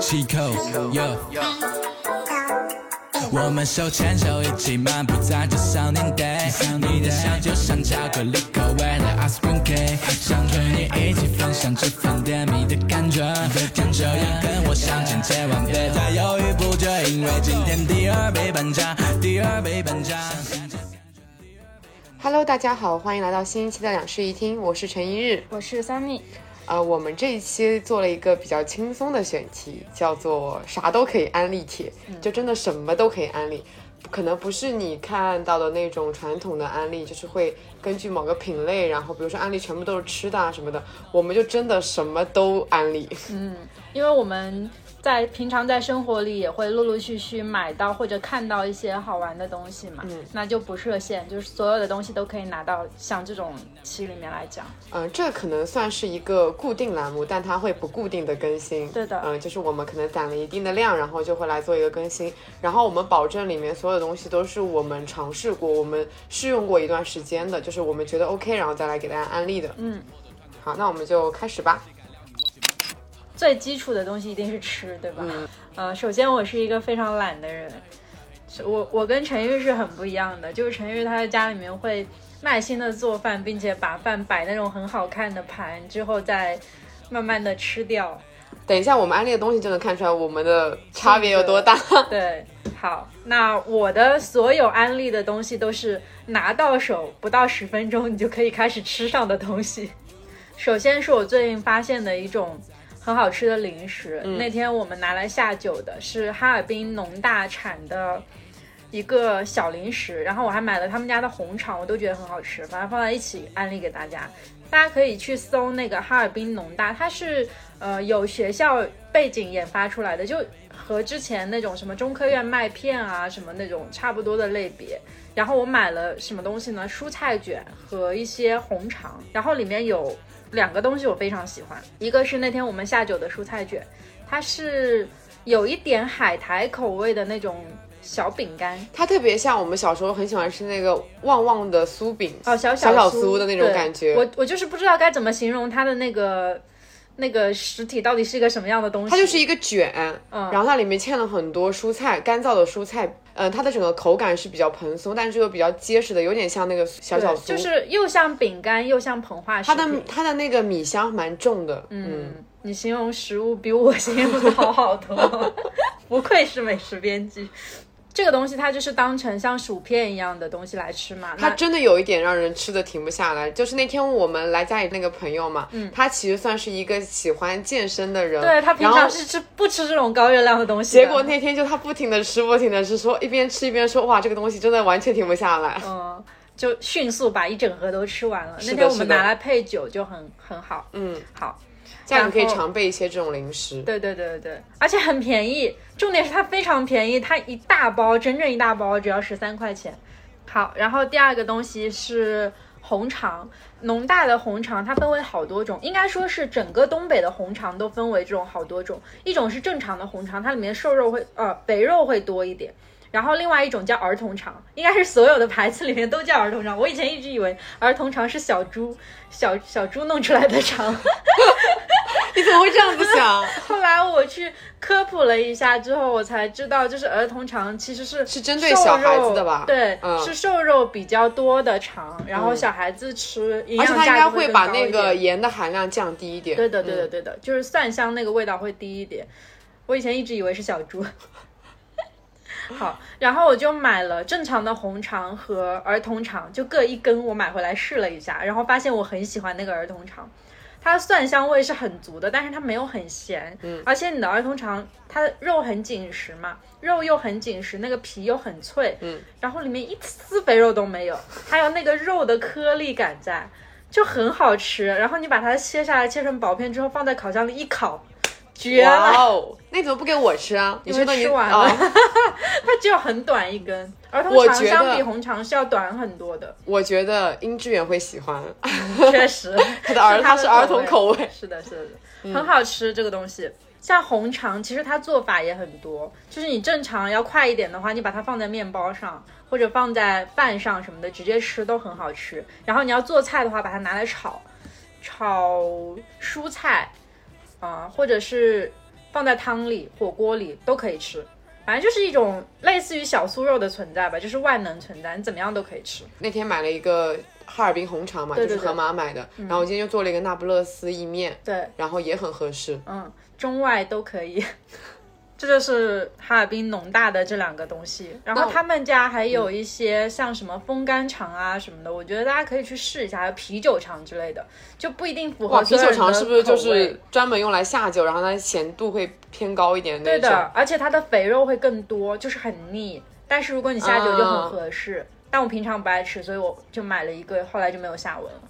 气口，Yo。我们手牵手一起漫步在这少年 day，你的笑就像巧克力口味的 ice cream cake，想和你一起分享这份甜蜜的感觉，跟着也跟我向前，千万别再犹豫不决，因为今天第二杯半价，第二杯半价。Hello，大家好，欢迎来到新一期的两室一厅，我是陈一日。我是三蜜，呃，我们这一期做了一个比较轻松的选题，叫做啥都可以安利帖，就真的什么都可以安利，可能不是你看到的那种传统的安利，就是会根据某个品类，然后比如说安利全部都是吃的啊什么的，我们就真的什么都安利。嗯因为我们在平常在生活里也会陆陆续续买到或者看到一些好玩的东西嘛，嗯那就不设限，就是所有的东西都可以拿到像这种期里面来讲。嗯、这可能算是一个固定栏目，但它会不固定的更新。对的嗯、就是我们可能攒了一定的量，然后就会来做一个更新。然后我们保证里面所有东西都是我们尝试过、我们试用过一段时间的，就是我们觉得 OK，然后再来给大家安利的。嗯，好，那我们就开始吧。最基础的东西一定是吃，对吧？嗯呃，首先我是一个非常懒的人，我我跟陈玉是很不一样的，就是陈玉他在家里面会耐心的做饭，并且把饭摆那种很好看的盘，之后再慢慢的吃掉。等一下，我们安利的东西就能看出来我们的差别有多大。对，好，那我的所有安利的东西都是拿到手不到十分钟你就可以开始吃上的东西。首先是我最近发现的一种很好吃的零食，那天我们拿来下酒的是哈尔滨农大产的一个小零食，然后我还买了他们家的红肠，我都觉得很好吃，把它放在一起安利给大家。大家可以去搜那个哈尔滨农大，它是呃有学校背景研发出来的，就和之前那种什么中科院麦片啊什么那种差不多的类别。然后我买了什么东西呢？蔬菜卷和一些红肠，然后里面有两个东西我非常喜欢，一个是那天我们下酒的蔬菜卷，它是有一点海苔口味的那种小饼干，它特别像我们小时候很喜欢吃那个旺旺的酥饼，哦，小小小酥的那种感觉。我我就是不知道该怎么形容它的那个那个实体到底是一个什么样的东西。它就是一个卷，嗯然后它里面嵌了很多蔬菜，干燥的蔬菜，呃，它的整个口感是比较蓬松，但是又比较结实的，有点像那个小小酥。就是又像饼干又像膨化食它的。它的那个米香蛮重的，嗯，嗯，你形容食物比我形容的好好多，不愧是美食编辑。这个东西它就是当成像薯片一样的东西来吃嘛。它真的有一点让人吃的停不下来。就是那天我们来家里那个朋友嘛，嗯，他其实算是一个喜欢健身的人，对他平常是吃不吃这种高热量的东西的。结果那天就他不停的吃，不停的吃，说一边吃一边说，哇，这个东西真的完全停不下来。嗯，就迅速把一整盒都吃完了。那天我们拿来配酒就很很好。嗯，好，家里可以常备一些这种零食。对对对对对，而且很便宜，重点是它非常便宜，它一大包，整整一大包只要十三块钱。好，然后第二个东西是红肠，农大的红肠它分为好多种，应该说是整个东北的红肠都分为这种好多种，一种是正常的红肠，它里面瘦肉会呃肥肉会多一点。然后另外一种叫儿童肠，应该是所有的牌子里面都叫儿童肠。我以前一直以为儿童肠是小猪小小猪弄出来的肠，你怎么会这样子想？后来我去科普了一下之后，我才知道，就是儿童肠其实是是针对小孩子的吧对，嗯是瘦肉比较多的肠，然后小孩子吃营而且它应该会把那个盐的含量降低一点。对的，对的，嗯对的，就是蒜香那个味道会低一点。我以前一直以为是小猪。好，然后我就买了正常的红肠和儿童肠，就各一根，我买回来试了一下，然后发现我很喜欢那个儿童肠，它的蒜香味是很足的，但是它没有很咸，嗯，而且你的儿童肠它肉很紧实嘛，肉又很紧实，那个皮又很脆，嗯，然后里面一丝肥肉都没有，还有那个肉的颗粒感在。就很好吃，然后你把它切下来，切成薄片之后，放在烤箱里一烤，绝了！哇哦，那你怎么不给我吃啊？你因为说的你吃完了。哦。它只有很短一根，儿童我觉得肠相比红肠是要短很多的，我觉得殷志远会喜欢，确实，他的儿它是儿童口味。是的，是的，很好吃这个东西。像红肠，其实它做法也很多，就是你正常要快一点的话，你把它放在面包上，或者放在饭上什么的，直接吃都很好吃。然后你要做菜的话，把它拿来炒，炒蔬菜，啊、或者是放在汤里、火锅里都可以吃。反正就是一种类似于小酥肉的存在吧，就是万能存在，你怎么样都可以吃。那天买了一个哈尔滨红肠嘛，对对就是盒马买的，然后我今天就做了一个那不勒斯意面，对，然后也很合适。嗯，中外都可以。这就是哈尔滨农大的这两个东西，然后他们家还有一些像什么风干肠啊什么的，我觉得大家可以去试一下，还有啤酒肠之类的，就不一定符，合啤酒肠是不是就是专门用来下酒，然后它咸度会偏高一点那种？对的，而且它的肥肉会更多，就是很腻。但是如果你下酒就啊很合适。但我平常不爱吃，所以我就买了一个，后来就没有下文了。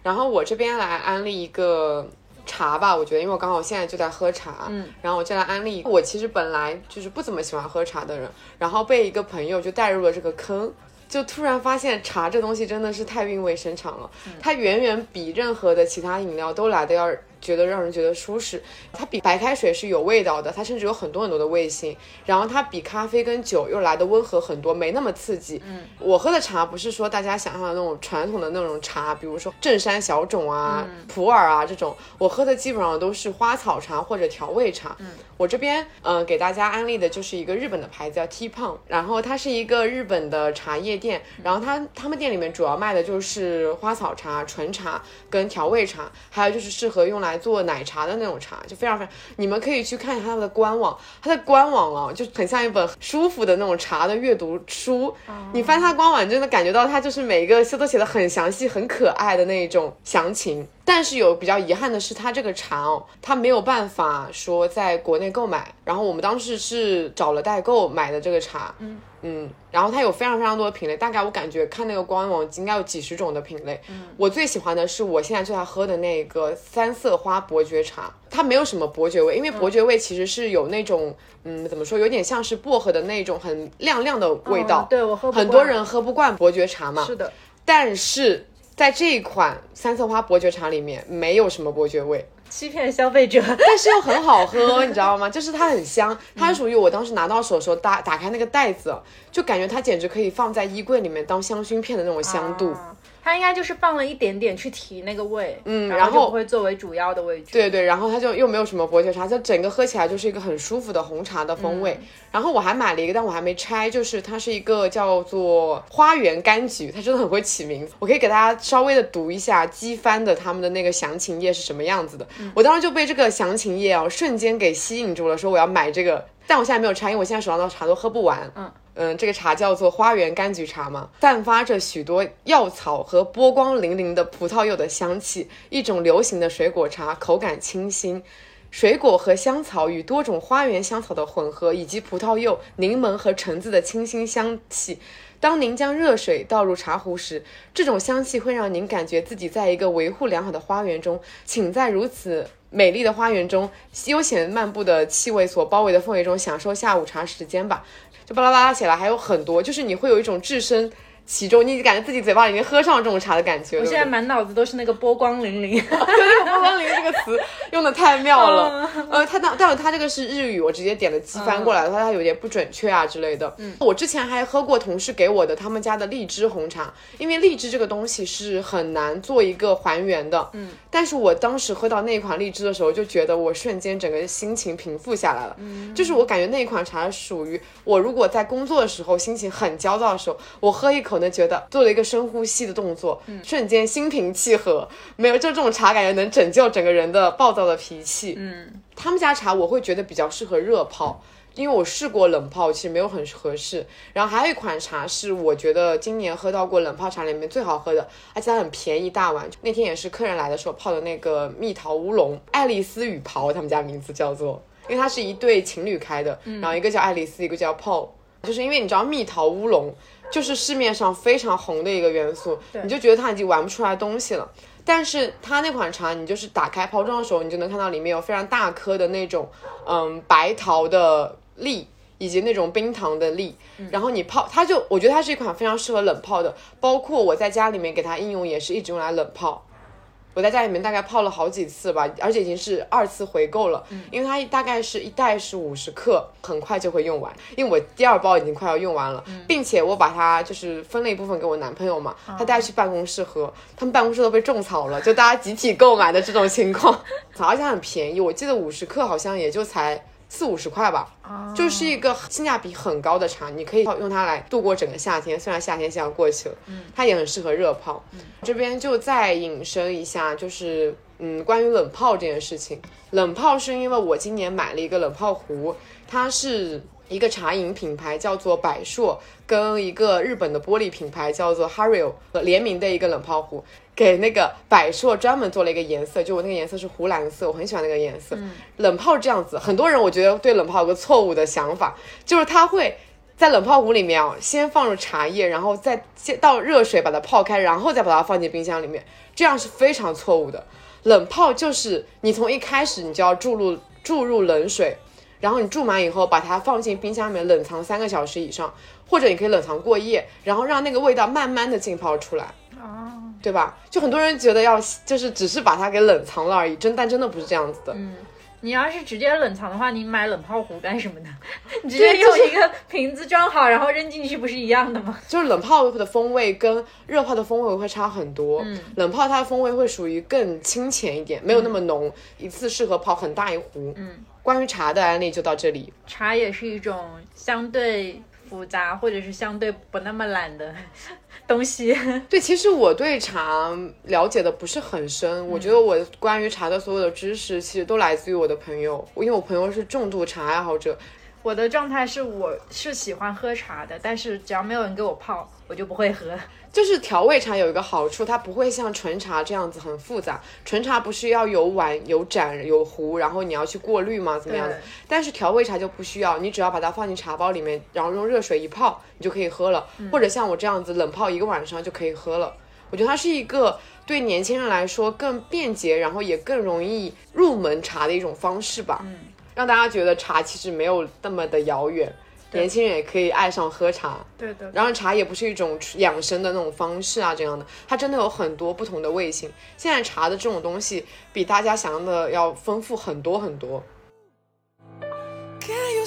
然后我这边来安利一个茶吧，我觉得，因为我刚好现在就在喝茶，嗯，然后我就来安利。我其实本来就是不怎么喜欢喝茶的人，然后被一个朋友就带入了这个坑。就突然发现茶这东西真的是太韵味深长了，它远远比任何的其他饮料都来的要觉得让人觉得舒适。它比白开水是有味道的，它甚至有很多很多的味型。然后它比咖啡跟酒又来的温和很多，没那么刺激。嗯，我喝的茶不是说大家想象的那种传统的那种茶，比如说正山小种啊、普洱啊这种，我喝的基本上都是花草茶或者调味茶。嗯，我这边嗯、呃给大家安利的就是一个日本的牌子叫 Tea p o n 然后它是一个日本的茶叶店，然后它他们店里面主要卖的就是花草茶、纯茶跟调味茶，还有就是适合用来做奶茶的那种茶，就非常非常，你们可以去看一下它的官网，它的官网啊就很像一本舒服的那种茶的阅读书，你翻它官网，你真的感觉到它就是每一个都写的很详细、很可爱的那一种详情。但是有比较遗憾的是，它这个茶哦，它没有办法说在国内购买。然后我们当时是找了代购买的这个茶，嗯嗯，然后它有非常非常多的品类，大概我感觉看那个官网应该有几十种的品类。嗯，我最喜欢的是我现在最爱喝的那个三色花伯爵茶，它没有什么伯爵味，因为伯爵味其实是有那种嗯怎么说，有点像是薄荷的那种很亮亮的味道。哦对我喝不很多人喝不惯伯爵茶嘛，是的，但是在这一款三色花伯爵茶里面没有什么伯爵味，欺骗消费者。但是又很好喝，你知道吗？就是它很香，它是属于我当时拿到手的时候打打开那个袋子，就感觉它简直可以放在衣柜里面当香薰片的那种香度。啊它应该就是放了一点点去提那个味，嗯然后会作为主要的味觉。对对，然后它就又没有什么伯爵茶，它整个喝起来就是一个很舒服的红茶的风味。然后我还买了一个，但我还没拆，就是它是一个叫做花园柑橘，它真的很会起名字。我可以给大家稍微的读一下机翻的他们的那个详情页是什么样子的。我当时就被这个详情页啊瞬间给吸引住了，说我要买这个，但我现在没有拆，因为我现在手上的茶都喝不完。嗯。嗯，这个茶叫做花园柑橘茶嘛，散发着许多药草和波光粼粼的葡萄柚的香气，一种流行的水果茶，口感清新。水果和香草与多种花园香草的混合，以及葡萄柚、柠檬和橙子的清新香气。当您将热水倒入茶壶时，这种香气会让您感觉自己在一个维护良好的花园中。请在如此美丽的花园中，悠闲漫步的气味所包围的氛围中，享受下午茶时间吧。就巴拉巴拉起来还有很多，就是你会有一种置身其中，你感觉自己嘴巴里面喝上这种茶的感觉。我现在满脑子都是那个波光粼粼。对这个波光粼粼这个词用的太妙了。呃，他但但是他这个是日语，我直接点了机翻过来的话它有点不准确啊之类的。嗯，我之前还喝过同事给我的他们家的荔枝红茶，因为荔枝这个东西是很难做一个还原的。嗯，但是我当时喝到那款荔枝的时候，就觉得我瞬间整个心情平复下来了。嗯，就是我感觉那一款茶属于我如果在工作的时候心情很焦躁的时候，我喝一口呢，觉得做了一个深呼吸的动作，瞬间心平气和。没有，就这种茶感觉能拯救整个人的暴躁的脾气。嗯，他们家茶我会觉得比较适合热泡。因为我试过冷泡，其实没有很合适。然后还有一款茶是我觉得今年喝到过冷泡茶里面最好喝的，而且它很便宜，大碗。那天也是客人来的时候泡的那个蜜桃乌龙，爱丽丝与袍，他们家名字叫做，因为它是一对情侣开的，然后一个叫爱丽丝，一个叫 Paul，就是因为你知道蜜桃乌龙就是市面上非常红的一个元素，你就觉得它已经玩不出来东西了。但是它那款茶，你就是打开包装的时候，你就能看到里面有非常大颗的那种，嗯，白桃的粒，以及那种冰糖的粒。然后你泡，它就我觉得它是一款非常适合冷泡的，包括我在家里面给它应用也是一直用来冷泡。我我在家里面大概泡了好几次吧，而且已经是二次回购了，因为它大概是一袋是五十克，很快就会用完，因为我第二包已经快要用完了，并且我把它就是分了一部分给我男朋友嘛，他带去办公室喝，他们办公室都被种草了，就大家集体购买的这种情况，而且很便宜，我记得五十克好像也就才。四五十块吧，就是一个性价比很高的茶，你可以用它来度过整个夏天。虽然夏天现在过去了，它也很适合热泡。这边就再引申一下，就是嗯，关于冷泡这件事情。冷泡是因为我今年买了一个冷泡壶，它是一个茶饮品牌叫做百硕，跟一个日本的玻璃品牌叫做 Hario 联名的一个冷泡壶。给那个百硕专门做了一个颜色，就我那个颜色是湖蓝色，我很喜欢那个颜色。冷泡这样子，很多人我觉得对冷泡有个错误的想法，就是它会在冷泡壶里面啊，先放入茶叶，然后再先倒热水把它泡开，然后再把它放进冰箱里面，这样是非常错误的。冷泡就是你从一开始你就要注入注入冷水，然后你注满以后把它放进冰箱里面冷藏三个小时以上，或者你可以冷藏过夜，然后让那个味道慢慢的浸泡出来。哦。对吧？就很多人觉得要就是只是把它给冷藏了而已，真但真的不是这样子的。嗯，你要是直接冷藏的话，你买冷泡壶干什么呢？你直接用一个瓶子装好，然后扔进去，不是一样的吗？就是冷泡的风味跟热泡的风味会差很多。嗯，冷泡它的风味会属于更清浅一点，没有那么浓，一次适合泡很大一壶。嗯，关于茶的案例就到这里。茶也是一种相对复杂或者是相对不那么懒的。东西 对，其实我对茶了解的不是很深。我觉得我关于茶的所有的知识，其实都来自于我的朋友。因为我朋友是重度茶爱好者。我的状态是，我是喜欢喝茶的，但是只要没有人给我泡，我就不会喝。就是调味茶有一个好处，它不会像纯茶这样子很复杂。纯茶不是要有碗、有盏、有壶，然后你要去过滤吗？怎么样的？但是调味茶就不需要，你只要把它放进茶包里面，然后用热水一泡，你就可以喝了。或者像我这样子冷泡一个晚上就可以喝了。我觉得它是一个对年轻人来说更便捷，然后也更容易入门茶的一种方式吧。嗯，让大家觉得茶其实没有那么的遥远。年轻人也可以爱上喝茶，对的。然后茶也不是一种养生的那种方式啊，这样的，它真的有很多不同的味型。现在茶的这种东西比大家想象的要丰富很多很多。Can You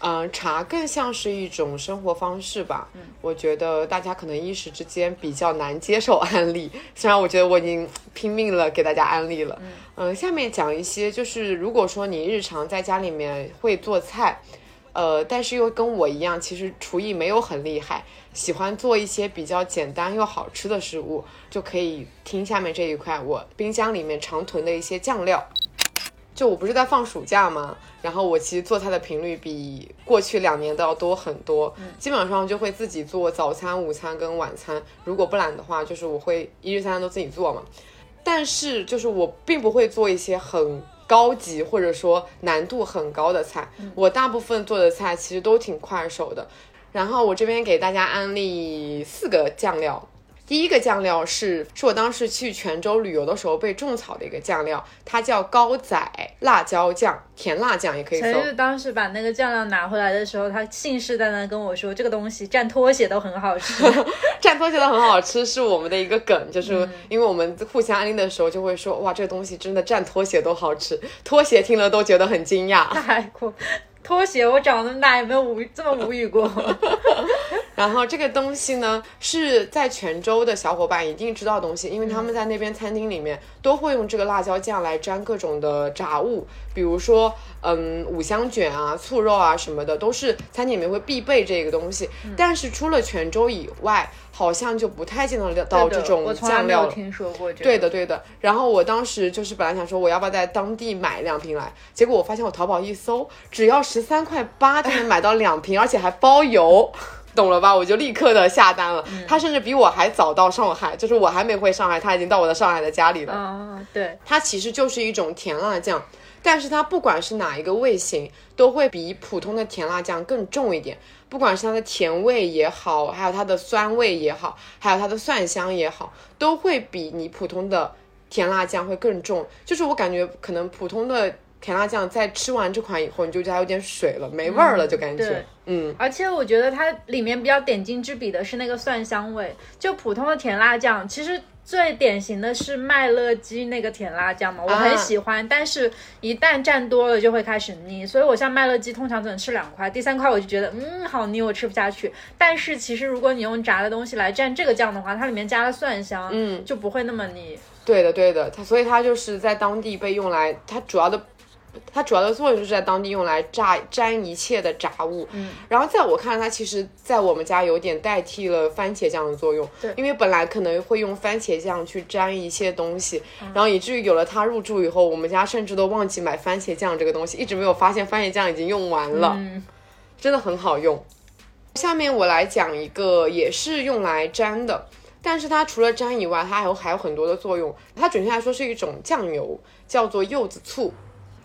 嗯，茶更像是一种生活方式吧。嗯，我觉得大家可能一时之间比较难接受安利。虽然我觉得我已经拼命了给大家安利了。嗯，嗯，下面讲一些，就是如果说你日常在家里面会做菜。呃，但是又跟我一样，其实厨艺没有很厉害，喜欢做一些比较简单又好吃的食物，就可以听下面这一块，我冰箱里面常囤的一些酱料。就我不是在放暑假吗？然后我其实做菜的频率比过去两年都要多很多，基本上就会自己做早餐、午餐跟晚餐。如果不懒的话，就是我会一日三餐都自己做嘛。但是就是我并不会做一些很。高级或者说难度很高的菜，我大部分做的菜其实都挺快手的。然后我这边给大家安利四个酱料。第一个酱料是是我当时去泉州旅游的时候被种草的一个酱料，它叫高仔辣椒酱，甜辣酱也可以。陈是当时把那个酱料拿回来的时候，他信誓旦旦跟我说，这个东西蘸拖鞋都很好吃。蘸拖鞋都很好吃是我们的一个梗，就是因为我们互相安利的时候就会说，哇，这个东西真的蘸拖鞋都好吃，拖鞋听了都觉得很惊讶。太酷。拖鞋，我长那么大也没有无这么无语过。然后这个东西呢，是在泉州的小伙伴一定知道东西，因为他们在那边餐厅里面都会用这个辣椒酱来沾各种的炸物，比如说嗯五香卷啊、醋肉啊什么的，都是餐厅里面会必备这个东西。但是除了泉州以外，好像就不太见得到这种酱料。听说过这个。对的，对的。然后我当时就是本来想说我要不要在当地买两瓶来，结果我发现我淘宝一搜，只要十三块八就能买到两瓶，而且还包邮。懂了吧？我就立刻的下单了。他甚至比我还早到上海，就是我还没回上海，他已经到我的上海的家里了。哦，对，它其实就是一种甜辣酱，但是它不管是哪一个味型，都会比普通的甜辣酱更重一点。不管是它的甜味也好，还有它的酸味也好，还有它的蒜香也好，都会比你普通的甜辣酱会更重。就是我感觉可能普通的甜辣酱在吃完这款以后，你就觉得它有点水了，没味儿了，就感觉对，嗯，而且我觉得它里面比较点睛之笔的是那个蒜香味，就普通的甜辣酱，其实最典型的是麦乐鸡那个甜辣酱嘛，我很喜欢，但是一旦蘸多了就会开始腻，所以我像麦乐鸡通常只能吃两块，第三块我就觉得嗯好腻，我吃不下去。但是其实如果你用炸的东西来蘸这个酱的话，它里面加了蒜香，嗯，就不会那么腻。对的，对的，它所以它就是在当地被用来，它主要的。它主要的作用就是在当地用来炸粘一切的炸物，嗯，然后在我看来，它其实在我们家有点代替了番茄酱的作用，对因为本来可能会用番茄酱去粘一些东西，然后以至于有了它入住以后，我们家甚至都忘记买番茄酱这个东西，一直没有发现番茄酱已经用完了，嗯，真的很好用。下面我来讲一个也是用来粘的，但是它除了粘以外，它还有还有很多的作用。它准确来说是一种酱油，叫做柚子醋。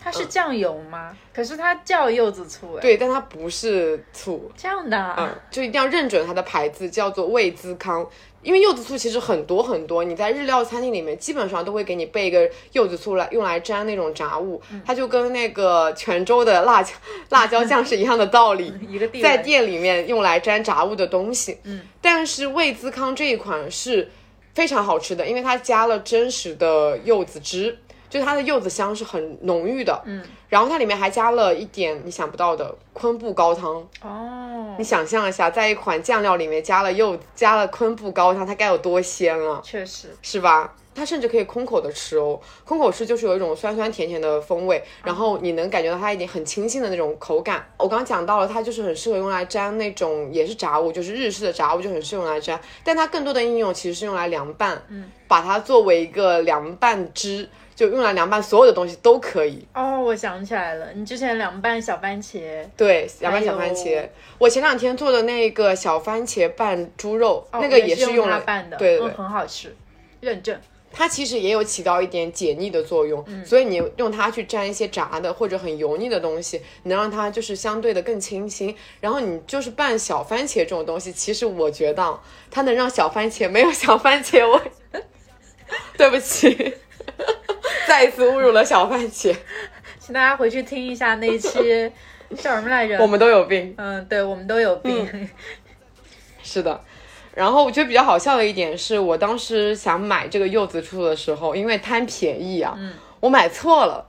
它是酱油吗？可是它叫柚子醋哎，对，但它不是醋，这样的啊，嗯，就一定要认准它的牌子，叫做味滋康。因为柚子醋其实很多很多，你在日料餐厅里面基本上都会给你备一个柚子醋来用来沾那种炸物，它就跟那个泉州的辣椒 辣椒酱是一样的道理。一个地位在店里面用来沾炸物的东西。嗯，但是味滋康这一款是非常好吃的，因为它加了真实的柚子汁，就它的柚子香是很浓郁的。嗯，然后它里面还加了一点你想不到的昆布高汤。哦你，想象一下，在一款酱料里面加了柚加了昆布高汤，它该有多鲜啊！确实，是吧？它甚至可以空口的吃哦，空口吃就是有一种酸酸甜甜的风味，然后你能感觉到它一点很清新的那种口感。我刚刚讲到了，它就是很适合用来沾那种也是炸物，就是日式的炸物就很适合用来沾，但它更多的应用其实是用来凉拌，嗯，把它作为一个凉拌汁，就用来凉拌所有的东西都可以。哦，我想起来了，你之前凉拌小番茄，对，凉拌小番茄，我前两天做的那个小番茄拌猪肉，哦那个也是用来它拌的，对对对嗯，很好吃，认证。它其实也有起到一点解腻的作用，所以你用它去蘸一些炸的或者很油腻的东西，能让它就是相对的更清新。然后你就是拌小番茄这种东西，其实我觉得啊它能让小番茄没有小番茄味。对不起，再一次侮辱了小番茄。请大家回去听一下那一期 叫什么来着？我们都有病。嗯，对，我们都有病。是的，然后我觉得比较好笑的一点是我当时想买这个柚子醋的时候，因为贪便宜啊，我买错了。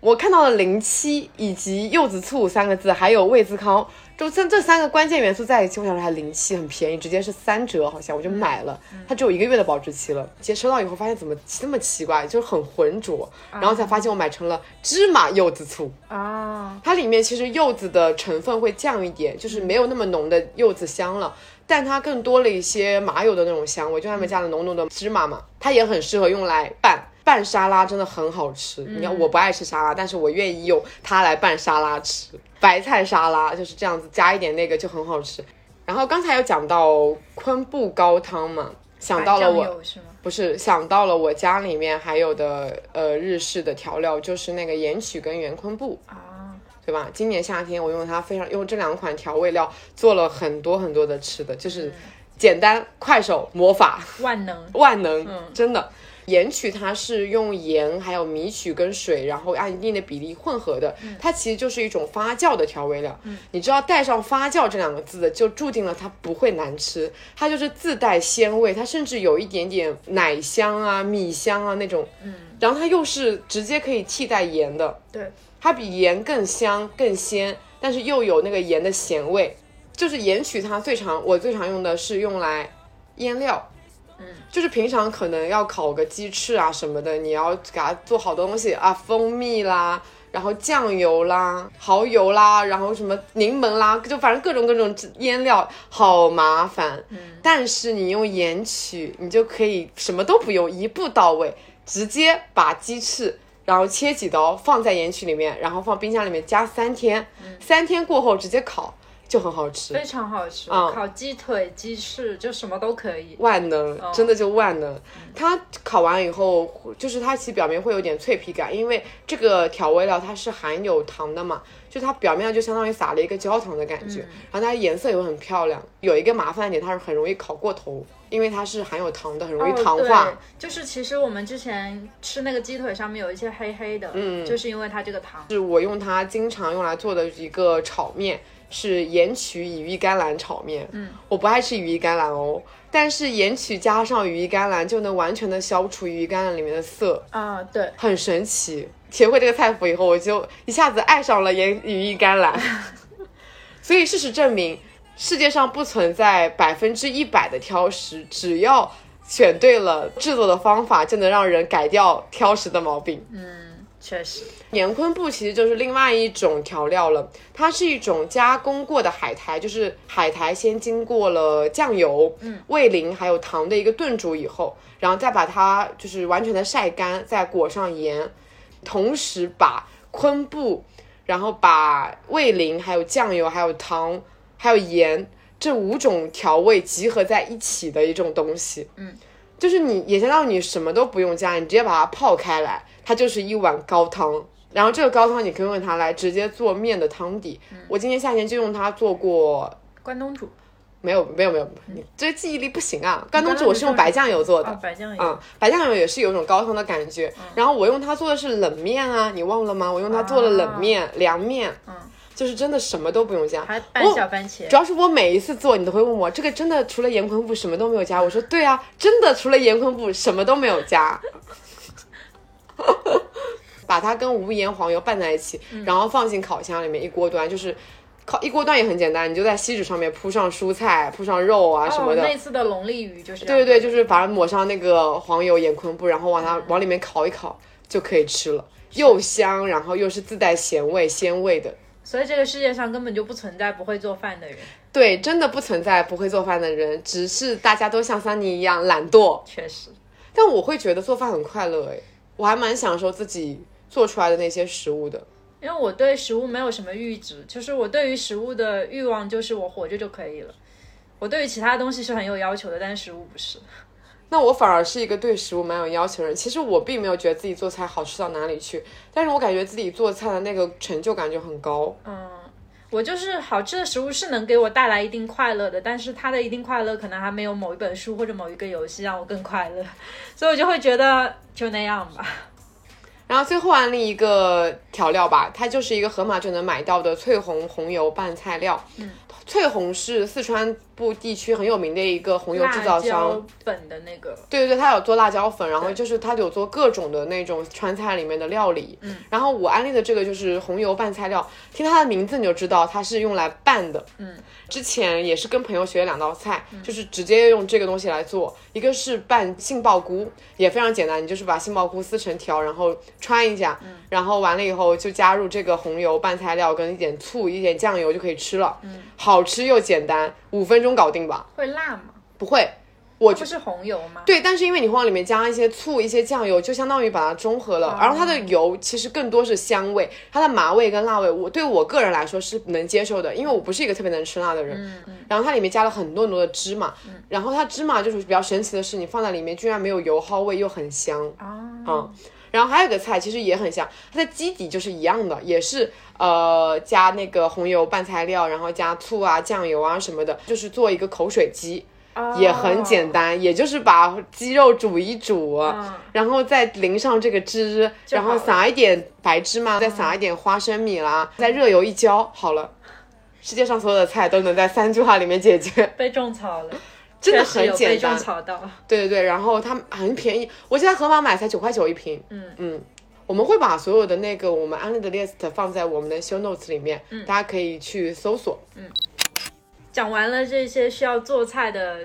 我看到了零七以及柚子醋三个字，还有味滋康，就这这三个关键元素在一起，我想说还零七很便宜，直接是三折，好像我就买了。它只有一个月的保质期了，直接收到以后发现怎么这么奇怪，就是很浑浊，然后才发现我买成了芝麻柚子醋。啊，它里面其实柚子的成分会降一点，就是没有那么浓的柚子香了，但它更多了一些麻油的那种香味，就他们加了浓浓的芝麻嘛，它也很适合用来拌。拌沙拉真的很好吃，你看我不爱吃沙拉，但是我愿意用它来拌沙拉吃。白菜沙拉就是这样子，加一点那个就很好吃。然后刚才有讲到昆布高汤嘛，想到了我是？不是想到了我家里面还有的呃日式的调料，就是那个盐曲跟圆昆布。啊，对吧？今年夏天我用它非常用这两款调味料做了很多很多的吃的，就是简单、快手、魔法、万能。万能，真的。盐曲它是用盐、还有米曲跟水，然后按一定的比例混合的，它其实就是一种发酵的调味料。你知道带上“发酵”这两个字的，就注定了它不会难吃，它就是自带鲜味，它甚至有一点点奶香啊、米香啊那种。嗯，然后它又是直接可以替代盐的，对，它比盐更香更鲜，但是又有那个盐的咸味。就是盐曲，它最常我最常用的是用来腌料。嗯，就是平常可能要烤个鸡翅啊什么的，你要给它做好多东西啊，蜂蜜啦，然后酱油啦、蚝油啦，然后什么柠檬啦，就反正各种各种腌料，好麻烦。嗯，但是你用盐曲，你就可以什么都不用，一步到位，直接把鸡翅。然后切几刀放在盐曲里面，然后放冰箱里面加三天，三天过后直接烤，就很好吃。非常好吃，嗯烤鸡腿、鸡翅就什么都可以。万能，哦真的就万能。它烤完以后，就是它其实表面会有点脆皮感，因为这个调味料它是含有糖的嘛，就它表面上就相当于撒了一个焦糖的感觉，然后它颜色也会很漂亮。有一个麻烦点，它是很容易烤过头，因为它是含有糖的，很容易糖哦、化。对，就是其实我们之前吃那个鸡腿上面有一些黑黑的，嗯，就是因为它这个糖。是我用它经常用来做的一个炒面，是盐曲羽衣甘蓝炒面。嗯，我不爱吃羽衣甘蓝哦，但是盐曲加上羽衣甘蓝就能完全的消除羽衣甘蓝里面的涩。啊，对，很神奇。学会这个菜谱以后，我就一下子爱上了盐羽衣甘蓝。所以事实证明，世界上不存在百分之一百的挑食，只要选对了制作的方法，就能让人改掉挑食的毛病。确实，盐昆布其实就是另外一种调料了，它是一种加工过的海苔，就是海苔先经过了酱油、嗯、味淋还有糖的一个炖煮以后，然后再把它就是完全的晒干，再裹上盐，同时把昆布，然后把味淋还有酱油还有糖还有盐这五种调味集合在一起的一种东西。嗯，就是你也相当于你什么都不用加，你直接把它泡开来。它就是一碗高汤，然后这个高汤你可以用它来直接做面的汤底。我今年夏天就用它做过，关东煮没有没有没有，你这记忆力不行啊！关东煮煮我是用白酱油做的，哦，白酱油，嗯，白酱油也是有一种高汤的感觉。然后我用它做的是冷面啊，你忘了吗？我用它做了冷面、凉面，嗯，就是真的什么都不用加，还拌小番茄主。要是我每一次做，你都会问我这个真的除了盐昆布什么都没有加。我说对啊，真的除了盐昆布什么都没有加。把它跟无盐黄油拌在一起，嗯然后放进烤箱里面一锅端，就是烤一锅端也很简单，你就在锡纸上面铺上蔬菜，铺上肉啊什么的。哦、那次的龙利鱼就是对对对，就是把它抹上那个黄油盐昆布，然后往它往里面烤一烤就可以吃了，又香，然后又是自带咸味鲜味的。所以这个世界上根本就不存在不会做饭的人，对，真的不存在不会做饭的人，只是大家都像桑尼一样懒惰。确实。但我会觉得做饭很快乐诶，我还蛮享受自己做出来的那些食物的。因为我对食物没有什么阈值，就是我对于食物的欲望就是我活着就可以了。我对于其他东西是很有要求的，但是食物不是。那我反而是一个对食物蛮有要求的人。其实我并没有觉得自己做菜好吃到哪里去，但是我感觉自己做菜的那个成就感就很高。嗯，我就是好吃的食物是能给我带来一定快乐的，但是它的一定快乐可能还没有某一本书或者某一个游戏让我更快乐，所以我就会觉得就那样吧。然后最后安利一个调料吧，它就是一个盒马就能买到的翠红红油拌菜料。嗯，翠红是四川部地区很有名的一个红油制造商。粉的那个，对对对，他有做辣椒粉，然后就是他有做各种的那种川菜里面的料理。嗯，然后我安利的这个就是红油拌菜料，听它的名字你就知道它是用来拌的。嗯，之前也是跟朋友学了两道菜，就是直接用这个东西来做，一个是拌杏鲍菇，也非常简单，你就是把杏鲍菇撕成条，然后穿一下，然后完了以后就加入这个红油拌菜料跟一点醋、一点酱油就可以吃了。嗯，好吃又简单，五分钟搞定吧？会辣吗？不会。我就是红油吗？对，但是因为你会往里面加一些醋、一些酱油，就相当于把它中和了。然后它的油其实更多是香味，它的麻味跟辣味，我对我个人来说是能接受的，因为我不是一个特别能吃辣的人。然后它里面加了很多很多的芝麻，然后它芝麻就是比较神奇的是，你放在里面居然没有油耗味，又很香。啊，嗯，然后还有个菜其实也很像，它的基底就是一样的，也是呃加那个红油拌材料，然后加醋啊、酱油啊什么的，就是做一个口水鸡。也很简单，也就是把鸡肉煮一煮，然后再淋上这个汁，然后撒一点白芝麻，再撒一点花生米啦，再热油一浇，好了。世界上所有的菜都能在三句话里面解决，被种草了，真的很简单。对对对，然后它很便宜，我记得在盒马买才九块九一瓶。嗯嗯，我们会把所有的那个我们安利的 list 放在我们的 show notes 里面，大家可以去搜索。嗯讲完了这些需要做菜的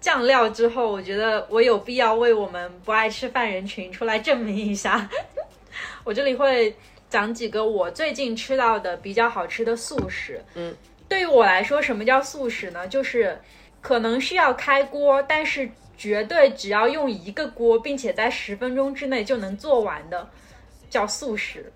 酱料之后，我觉得我有必要为我们不爱吃饭人群出来证明一下。我这里会讲几个我最近吃到的比较好吃的素食。嗯，对于我来说，什么叫素食呢？就是可能是要开锅，但是绝对只要用一个锅，并且在十分钟之内就能做完的，叫素食。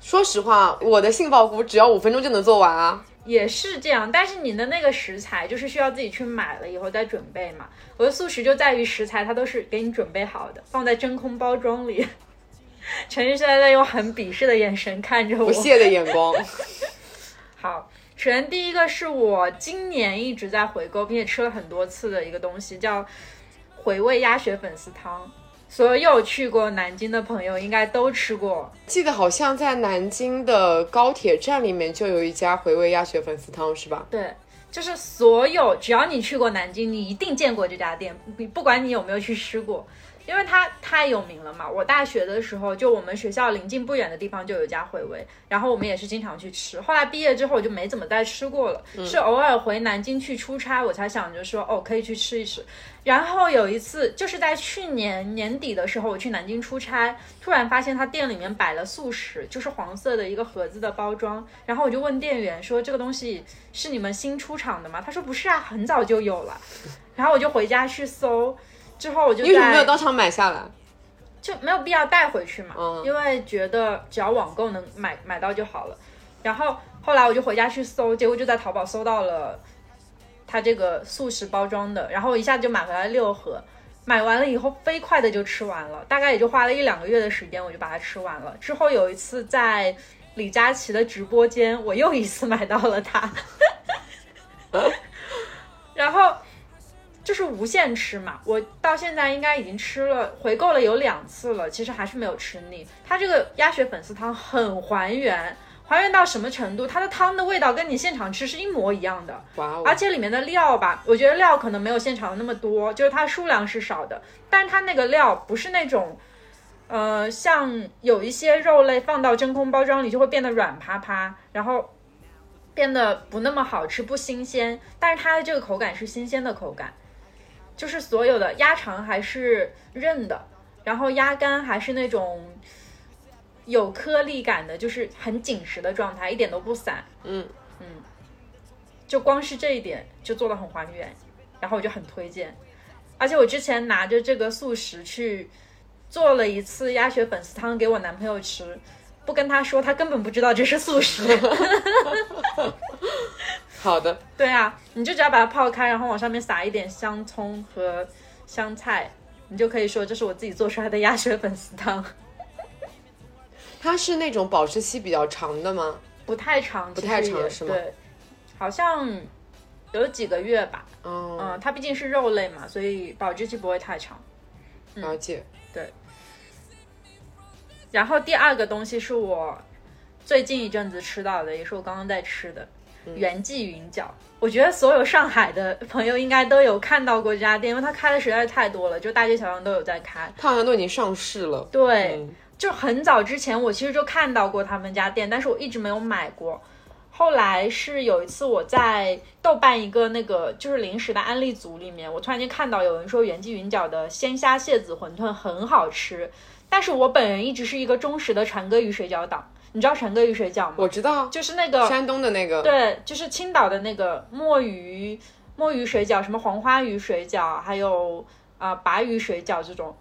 说实话，我的杏鲍菇只要五分钟就能做完啊。也是这样，但是你的那个食材就是需要自己去买了以后再准备嘛。我的素食就在于食材它都是给你准备好的，放在真空包装里。陈玉现在在用很鄙视的眼神看着我，不屑的眼光。好，首先第一个是我今年一直在回购并且吃了很多次的一个东西，叫回味鸭血粉丝汤。所有去过南京的朋友应该都吃过，记得好像在南京的高铁站里面就有一家回味鸭血粉丝汤，是吧？对，就是所有只要你去过南京，你一定见过这家店，你不管你有没有去吃过。因为它太有名了嘛，我大学的时候就我们学校临近不远的地方就有家回味，然后我们也是经常去吃。后来毕业之后我就没怎么再吃过了，是偶尔回南京去出差，我才想着说哦可以去吃一吃。然后有一次就是在去年年底的时候，我去南京出差，突然发现他店里面摆了素食，就是黄色的一个盒子的包装，然后我就问店员说这个东西是你们新出厂的吗？他说不是啊，很早就有了。然后我就回家去搜。之后我就为什么没有当场买下来？就没有必要带回去嘛，嗯因为觉得只要网购能买买到就好了。然后后来我就回家去搜，结果就在淘宝搜到了它这个素食包装的，然后我一下子就买回来六盒。买完了以后飞快的就吃完了，大概也就花了一两个月的时间，我就把它吃完了。之后有一次在李佳琦的直播间，我又一次买到了它，然后。就是无限吃嘛，我到现在应该已经吃了回购了有两次了，其实还是没有吃腻。它这个鸭血粉丝汤很还原，还原到什么程度？它的汤的味道跟你现场吃是一模一样的，哇哦！而且里面的料吧，我觉得料可能没有现场的那么多，就是它数量是少的，但是它那个料不是那种，呃，像有一些肉类放到真空包装里就会变得软趴趴，然后变得不那么好吃，不新鲜。但是它的这个口感是新鲜的口感。就是所有的鸭肠还是韧的，然后鸭肝还是那种有颗粒感的，就是很紧实的状态，一点都不散。嗯嗯，就光是这一点就做的很还原，然后我就很推荐。而且我之前拿着这个素食去做了一次鸭血粉丝汤给我男朋友吃，不跟他说，他根本不知道这是素食。好的，对啊，你就只要把它泡开，然后往上面撒一点香葱和香菜，你就可以说这是我自己做出来的鸭血粉丝汤。它是那种保质期比较长的吗？不太长，不太长是吗对，好像有几个月吧。嗯，嗯，它毕竟是肉类嘛，所以保质期不会太长。了解。然后第二个东西是我最近一阵子吃到的，也是我刚刚在吃的元记云饺。我觉得所有上海的朋友应该都有看到过这家店，因为它开的实在是太多了，就大街小巷都有在开。它好像都已经上市了。对，嗯就很早之前我其实就看到过他们家店，但是我一直没有买过。后来是有一次我在豆瓣一个那个就是零食的安利组里面，我突然间看到有人说元记云饺的鲜虾蟹子馄饨很好吃，但是我本人一直是一个忠实的传歌鱼水饺党。你知道陈哥鱼水饺吗？我知道，就是那个山东的那个。对，就是青岛的那个墨鱼墨鱼水饺，什么黄花鱼水饺，还有啊、白鱼水饺这种，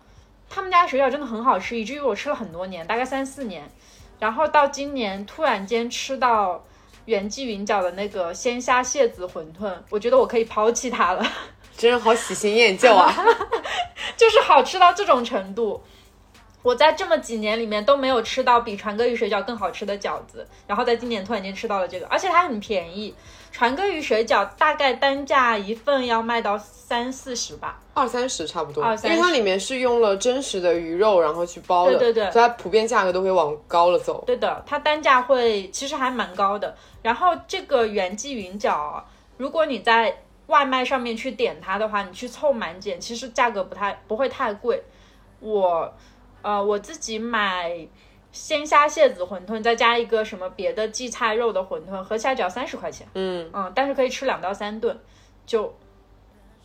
他们家水饺真的很好吃，以至于我吃了很多年，大概三四年。然后到今年突然间吃到袁记云饺的那个鲜虾蟹子馄饨，我觉得我可以抛弃它了，真是好喜新厌旧啊！就是好吃到这种程度。我在这么几年里面都没有吃到比传歌鱼水饺更好吃的饺子，然后在今年突然间吃到了这个，而且它很便宜。传歌鱼水饺大概单价一份要卖到三四十吧，二三十差不多，二三十因为它里面是用了真实的鱼肉，然后去包的，对对对所以它普遍价格都会往高了走。对的，它单价会其实还蛮高的。然后这个元记云饺啊，如果你在外卖上面去点它的话，你去凑满减，其实价格不太不会太贵。我呃我自己买鲜虾蟹子馄饨，再加一个什么别的荠菜肉的馄饨，合起来只要三十块钱。嗯，嗯，但是可以吃两到三顿，就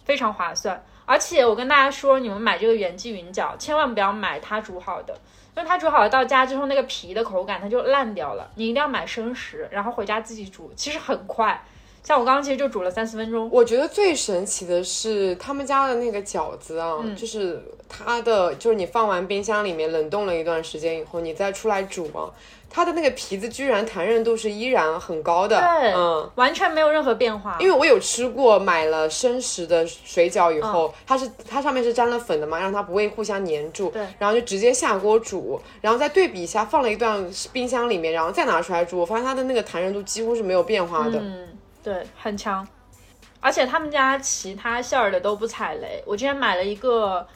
非常划算。而且我跟大家说，你们买这个元记云饺，千万不要买它煮好的，因为它煮好了到家之后，那个皮的口感它就烂掉了。你一定要买生食，然后回家自己煮，其实很快。像我刚刚其实就煮了三四分钟。我觉得最神奇的是他们家的那个饺子啊，嗯就是它的，就是你放完冰箱里面冷冻了一段时间以后，你再出来煮啊，它的那个皮子居然弹韧度是依然很高的，对，嗯。完全没有任何变化。因为我有吃过买了生食的水饺以后，它是它上面是沾了粉的嘛，让它不会互相粘住，对然后就直接下锅煮，然后再对比一下，放了一段冰箱里面，然后再拿出来煮，我发现它的那个弹韧度几乎是没有变化的。嗯，对，很强。而且他们家其他馅儿的都不踩雷。我之前买了一个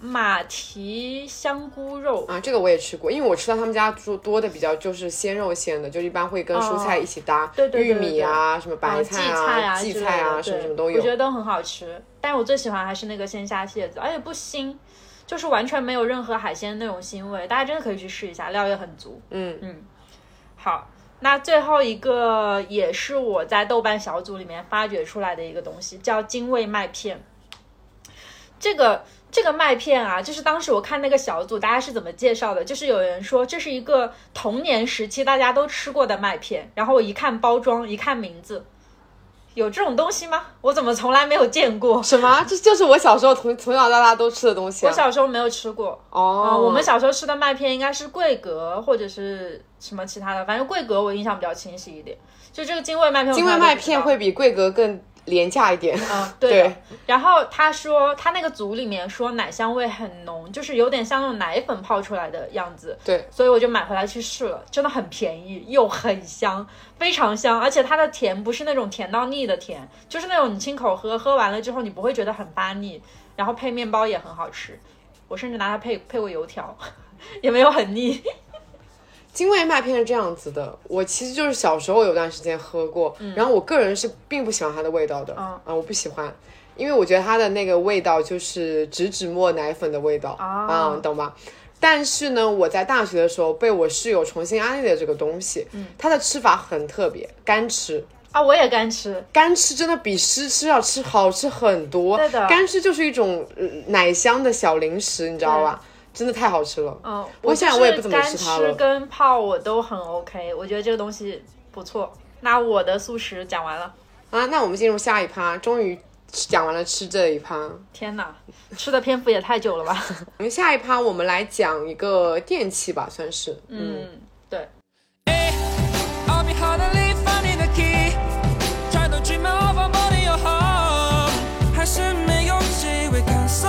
马蹄香菇肉，啊，这个我也吃过，因为我吃到他们家做多的比较就是鲜肉馅的，就一般会跟蔬菜一起搭，对对对玉米啊、什么白菜啊、荠菜啊，什么什么都有我觉。得都很好吃。但是我最喜欢还是那个鲜虾蟹子，而且不腥，就是完全没有任何海鲜那种腥味。大家真的可以去试一下，料也很足。嗯嗯，好。那最后一个也是我在豆瓣小组里面发掘出来的一个东西，叫精味麦片。这个这个麦片啊，就是当时我看那个小组大家是怎么介绍的，就是有人说这是一个童年时期大家都吃过的麦片，然后我一看包装，一看名字，有这种东西吗？我怎么从来没有见过？什么？这就是我小时候从从小到大都吃的东西、啊。我小时候没有吃过。哦、啊、我们小时候吃的麦片应该是桂格或者是什么其他的，反正桂格我印象比较清晰一点。就这个精卫麦片，精卫麦片会比桂格更廉价一点。嗯，对的。然后他说他那个组里面说奶香味很浓，就是有点像那种奶粉泡出来的样子。对，所以我就买回来去试了，真的很便宜又很香，非常香，而且它的甜不是那种甜到腻的甜，就是那种你亲口喝，喝完了之后你不会觉得很发腻，然后配面包也很好吃，我甚至拿它配配过油条，也没有很腻。精味麦片是这样子的，我其实就是小时候有段时间喝过，然后我个人是并不喜欢它的味道的，嗯啊，我不喜欢，因为我觉得它的那个味道就是植脂末奶粉的味道，啊、懂吧？但是呢，我在大学的时候被我室友重新安利了这个东西，嗯，它的吃法很特别，干吃。啊，我也干吃，干吃真的比湿吃要吃好吃很多。对的干吃就是一种、呃奶香的小零食，你知道吧？真的太好吃了。嗯，不过现在我也不怎么吃它了干吃跟泡我都很 OK，我觉得这个东西不错。那我的素食讲完了，啊，那我们进入下一趴，终于讲完了吃这一趴。天哪，吃的篇幅也太久了吧？我们下一趴我们来讲一个电器吧，算是。嗯，嗯，对。I'll be hard to leave finding the key Try to dream of a morning your home 还是没有机会感受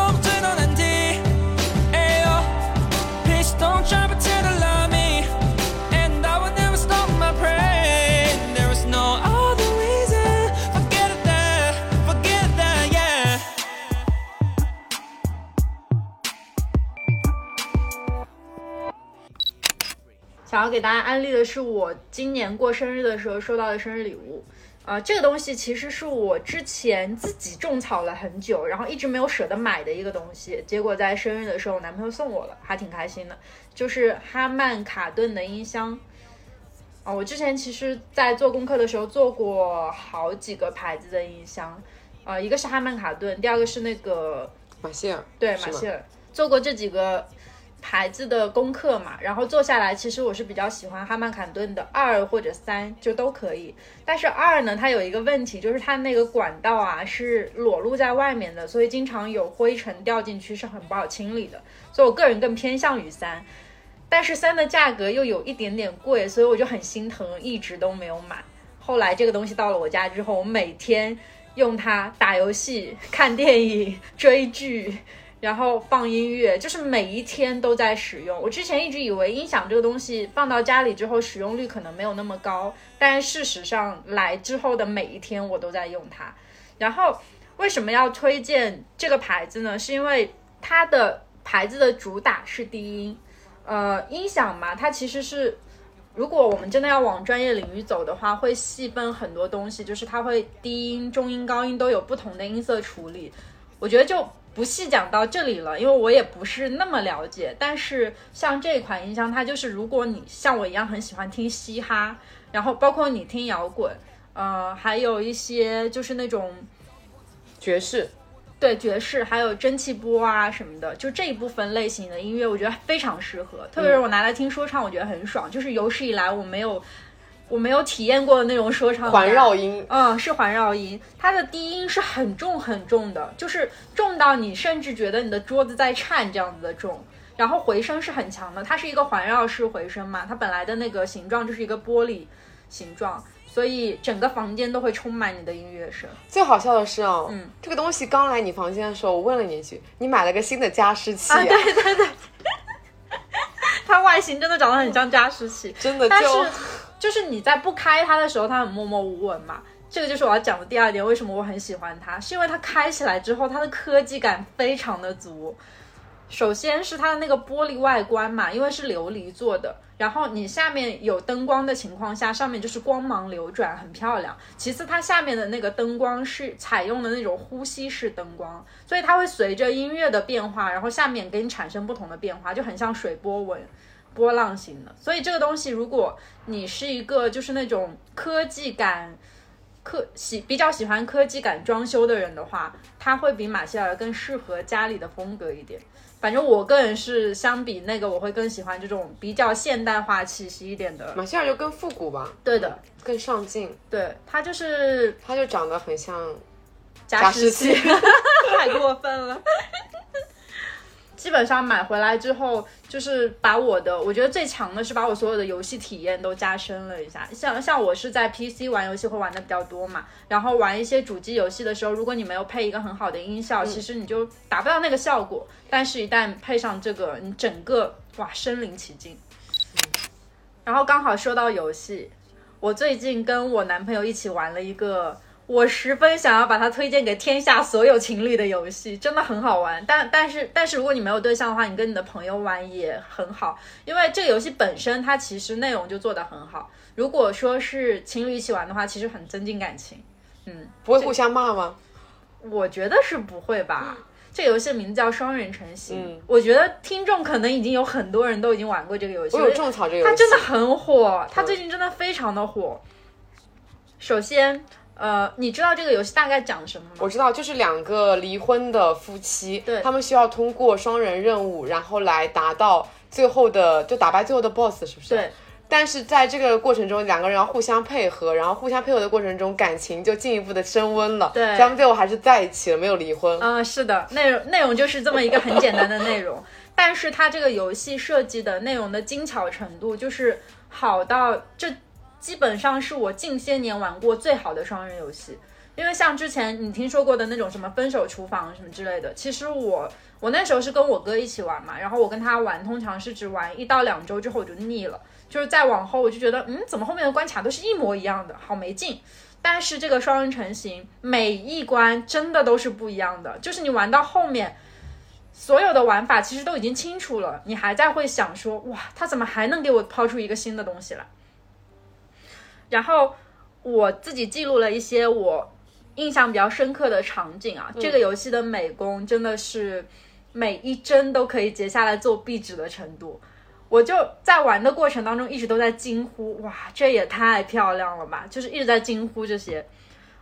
想要给大家安利的是我今年过生日的时候收到的生日礼物。呃，这个东西其实是我之前自己种草了很久，然后一直没有舍得买的一个东西，结果在生日的时候，我男朋友送我了，还挺开心的。就是哈曼卡顿的音箱。啊、我之前其实，在做功课的时候做过好几个牌子的音箱，呃，一个是哈曼卡顿，第二个是那个马歇尔。对，马歇尔做过这几个牌子的功课嘛，然后做下来，其实我是比较喜欢哈曼卡顿的二或者三就都可以。但是二呢，它有一个问题，就是它那个管道啊是裸露在外面的，所以经常有灰尘掉进去，是很不好清理的。所以我个人更偏向于三，但是三的价格又有一点点贵，所以我就很心疼，一直都没有买。后来这个东西到了我家之后，我每天用它打游戏、看电影、追剧，然后放音乐，就是每一天都在使用。我之前一直以为音响这个东西放到家里之后使用率可能没有那么高，但事实上来之后的每一天我都在用它。然后为什么要推荐这个牌子呢？是因为它的牌子的主打是低音，呃，音响嘛，它其实是。如果我们真的要往专业领域走的话，会细分很多东西，就是它会低音、中音、高音都有不同的音色处理。我觉得就不细讲到这里了，因为我也不是那么了解。但是像这款音箱，它就是如果你像我一样很喜欢听嘻哈，然后包括你听摇滚，呃，还有一些就是那种爵士。对爵士，还有蒸汽波啊什么的，就这一部分类型的音乐，我觉得非常适合。特别是我拿来听说唱，我觉得很爽。就是有史以来我没有我没有体验过的那种说唱环绕音，嗯，是环绕音，它的低音是很重很重的，就是重到你甚至觉得你的桌子在颤这样子的重。然后回声是很强的，它是一个环绕式回声嘛，它本来的那个形状就是一个玻璃形状，所以整个房间都会充满你的音乐声。最好笑的是哦，嗯这个东西刚来你房间的时候，我问了你一句，你买了个新的加湿器、啊，对对对，它外形真的长得很像加湿器，真的就但是就是你在不开它的时候，它很默默无闻嘛。这个就是我要讲的第二点，为什么我很喜欢它，是因为它开起来之后，它的科技感非常的足。首先是它的那个玻璃外观嘛，因为是琉璃做的，然后你下面有灯光的情况下，上面就是光芒流转，很漂亮。其次，它下面的那个灯光是采用的那种呼吸式灯光，所以它会随着音乐的变化，然后下面给你产生不同的变化，就很像水波纹。波浪形的，所以这个东西，如果你是一个就是那种科技感。科喜比较喜欢科技感装修的人的话，它会比马歇尔更适合家里的风格一点。反正我个人是相比那个，我会更喜欢这种比较现代化气息一点的。马歇尔就更复古吧，对的，更上镜，对，它就是它就长得很像加湿器，器 太过分了。基本上买回来之后，就是把我的，我觉得最强的是把我所有的游戏体验都加深了一下。像像我是在 PC 玩游戏会玩的比较多嘛，然后玩一些主机游戏的时候，如果你没有配一个很好的音效，其实你就达不到那个效果。但是，一旦配上这个，你整个哇身临其境。然后刚好说到游戏，我最近跟我男朋友一起玩了一个。我十分想要把它推荐给天下所有情侣的游戏，真的很好玩。但但是但是如果你没有对象的话，你跟你的朋友玩也很好，因为这个游戏本身它其实内容就做得很好。如果说是情侣一起玩的话，其实很增进感情。嗯，不会互相骂吗？我觉得是不会吧。这个游戏的名字叫《双人成行》，嗯我觉得听众可能已经有很多人都已经玩过这个游戏。我有种草这个游戏，它真的很火，它最近真的非常的火。首先。呃，你知道这个游戏大概讲什么吗？我知道，就是两个离婚的夫妻，对他们需要通过双人任务，然后来达到最后的，就打败最后的 BOSS，是不是？对。但是在这个过程中，两个人要互相配合，然后互相配合的过程中，感情就进一步的升温了。对，他们最后还是在一起了，没有离婚。嗯，是的，内容内容就是这么一个很简单的内容，但是它这个游戏设计的内容的精巧程度，就是好到这。基本上是我近些年玩过最好的双人游戏，因为像之前你听说过的那种什么分手厨房什么之类的，其实我我那时候是跟我哥一起玩嘛，然后我跟他玩，通常是只玩一到两周之后我就腻了，就是再往后我就觉得，嗯，怎么后面的关卡都是一模一样的，好没劲。但是这个双人成行，每一关真的都是不一样的，就是你玩到后面，所有的玩法其实都已经清楚了，你还在会想说，哇，他怎么还能给我抛出一个新的东西来？然后我自己记录了一些我印象比较深刻的场景啊，这个游戏的美工真的是每一帧都可以截下来做壁纸的程度。我就在玩的过程当中一直都在惊呼，哇，这也太漂亮了吧！就是一直在惊呼这些。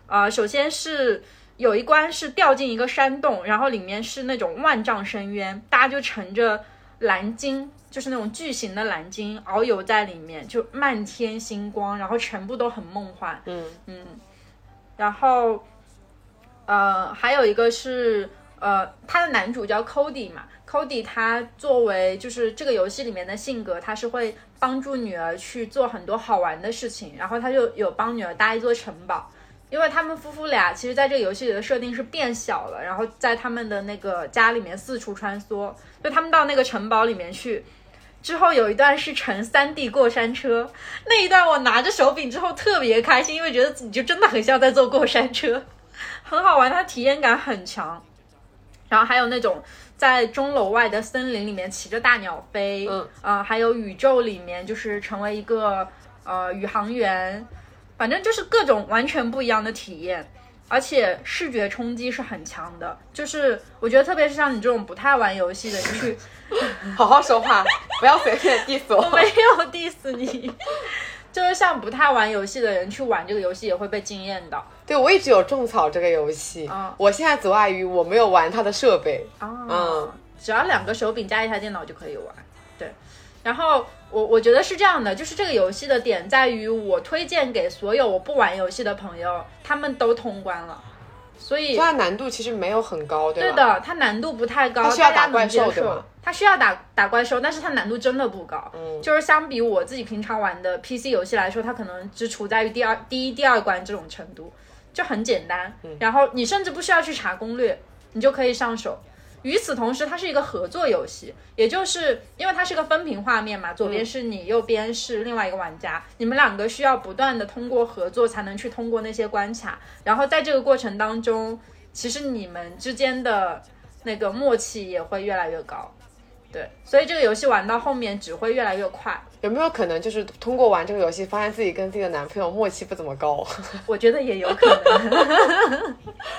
啊、首先是有一关是掉进一个山洞，然后里面是那种万丈深渊，大家就乘着蓝鲸，就是那种巨型的蓝鲸遨游在里面，就漫天星光，然后全部都很梦幻。嗯嗯，然后呃，还有一个是呃，他的男主叫 Cody 嘛，Cody 他作为就是这个游戏里面的性格，他是会帮助女儿去做很多好玩的事情，然后他就有帮女儿搭一座城堡。因为他们夫妇俩其实在这个游戏里的设定是变小了，然后在他们的那个家里面四处穿梭，就他们到那个城堡里面去，之后有一段是乘三 D 过山车，那一段我拿着手柄之后特别开心，因为觉得自己就真的很像在坐过山车，很好玩，它体验感很强。然后还有那种在钟楼外的森林里面骑着大鸟飞，嗯，呃，还有宇宙里面就是成为一个呃宇航员，反正就是各种完全不一样的体验。而且视觉冲击是很强的，就是我觉得特别是像你这种不太玩游戏的，你去 好好说话，不要随便 diss 我我。没有 diss 你，就是像不太玩游戏的人去玩这个游戏也会被惊艳到对，我一直有种草这个游戏，啊我现在阻碍于我没有玩它的设备。啊嗯，只要两个手柄加一台电脑就可以玩。对，然后我我觉得是这样的，就是这个游戏的点在于我推荐给所有我不玩游戏的朋友，他们都通关了，所以它的难度其实没有很高，对吧？对的，它难度不太高，它需要打怪兽对吗它需要打打怪兽，但是它难度真的不高。嗯就是相比我自己平常玩的 PC 游戏来说，它可能只处在于第二、第一、第二关这种程度，就很简单。然后你甚至不需要去查攻略，你就可以上手。与此同时，它是一个合作游戏，也就是因为它是个分屏画面嘛，左边是你，右边是另外一个玩家，你们两个需要不断的通过合作才能去通过那些关卡，然后在这个过程当中，其实你们之间的那个默契也会越来越高。对，所以这个游戏玩到后面只会越来越快。有没有可能就是通过玩这个游戏，发现自己跟自己的男朋友默契不怎么高，我觉得也有可能。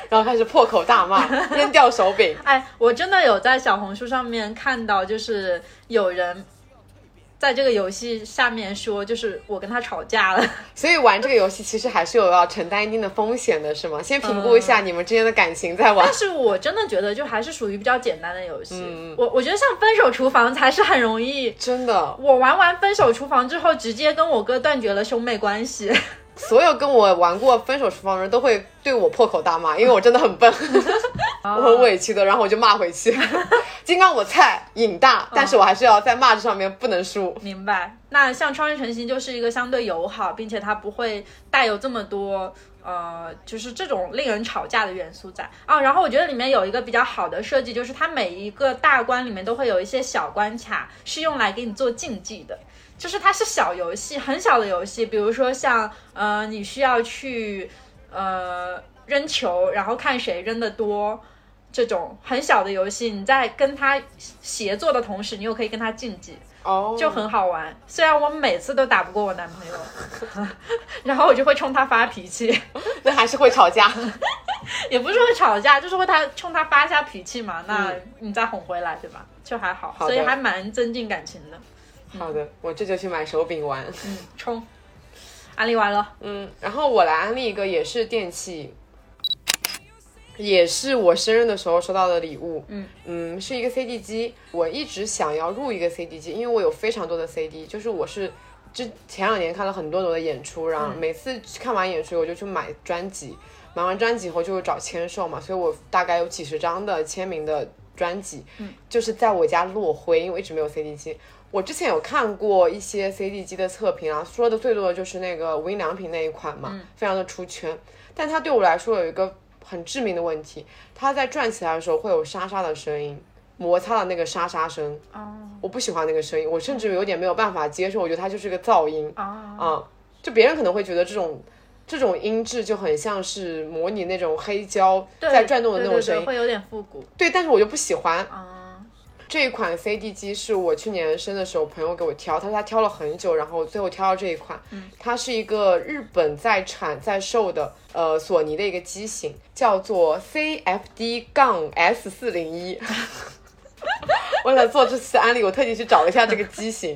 然后开始破口大骂，扔掉手柄？哎，我真的有在小红书上面看到，就是有人在这个游戏下面说，就是我跟他吵架了。所以玩这个游戏其实还是有要承担一定的风险的，是吗？先评估一下你们之间的感情再玩但。是我真的觉得，就还是属于比较简单的游戏。嗯我我觉得像《分手厨房》才是很容易。真的，我玩完《分手厨房》之后，直接跟我哥断绝了兄妹关系。所有跟我玩过《分手厨房》的人都会对我破口大骂，因为我真的很笨，我很委屈的，然后我就骂回去。金刚我菜瘾大，但是我还是要在骂这上面不能输。明白。那像《创业成型》就是一个相对友好，并且它不会带有这么多。呃，就是这种令人吵架的元素在啊，然后我觉得里面有一个比较好的设计，就是它每一个大关里面都会有一些小关卡是用来给你做竞技的，就是它是小游戏，很小的游戏，比如说像呃，你需要去呃扔球，然后看谁扔的多。这种很小的游戏，你在跟他协作的同时，你又可以跟他竞技，哦，就很好玩。虽然我每次都打不过我男朋友，然后我就会冲他发脾气，那还是会吵架。也不是会吵架，就是会他冲他发一下脾气嘛，那你再哄回来，对吧？就还好，好所以还蛮增进感情的。好的，我这就去买手柄玩。嗯，冲，安利完了，嗯，然后我来安利一个也是电器，也是我生日的时候收到的礼物。嗯嗯，是一个 CD 机。我一直想要入一个 CD 机，因为我有非常多的 CD，就是我是之前两年看了很多很多的演出，然后每次看完演出我就去买专辑，买完专辑以后就会找签售嘛，所以我大概有几十张的签名的专辑，嗯，就是在我家落灰，因为我一直没有 CD 机。我之前有看过一些 CD 机的测评啊，说的最多的就是那个无印良品那一款嘛，非常的出圈。但它对我来说有一个很致命的问题，它在转起来的时候会有沙沙的声音，摩擦的那个沙沙声。哦我不喜欢那个声音，我甚至有点没有办法接受，我觉得它就是个噪音。哦，啊，就别人可能会觉得这种这种音质就很像是模拟那种黑胶在转动的那种声音，对对对会有点复古。对，但是我就不喜欢。啊，这一款 CD 机是我去年生的时候朋友给我挑，他说他挑了很久，然后最后挑到这一款。嗯，它是一个日本在产在售的，呃，索尼的一个机型，叫做 CFD 杠 S 四零一。为了做这次安利，我特地去找了一下这个机型。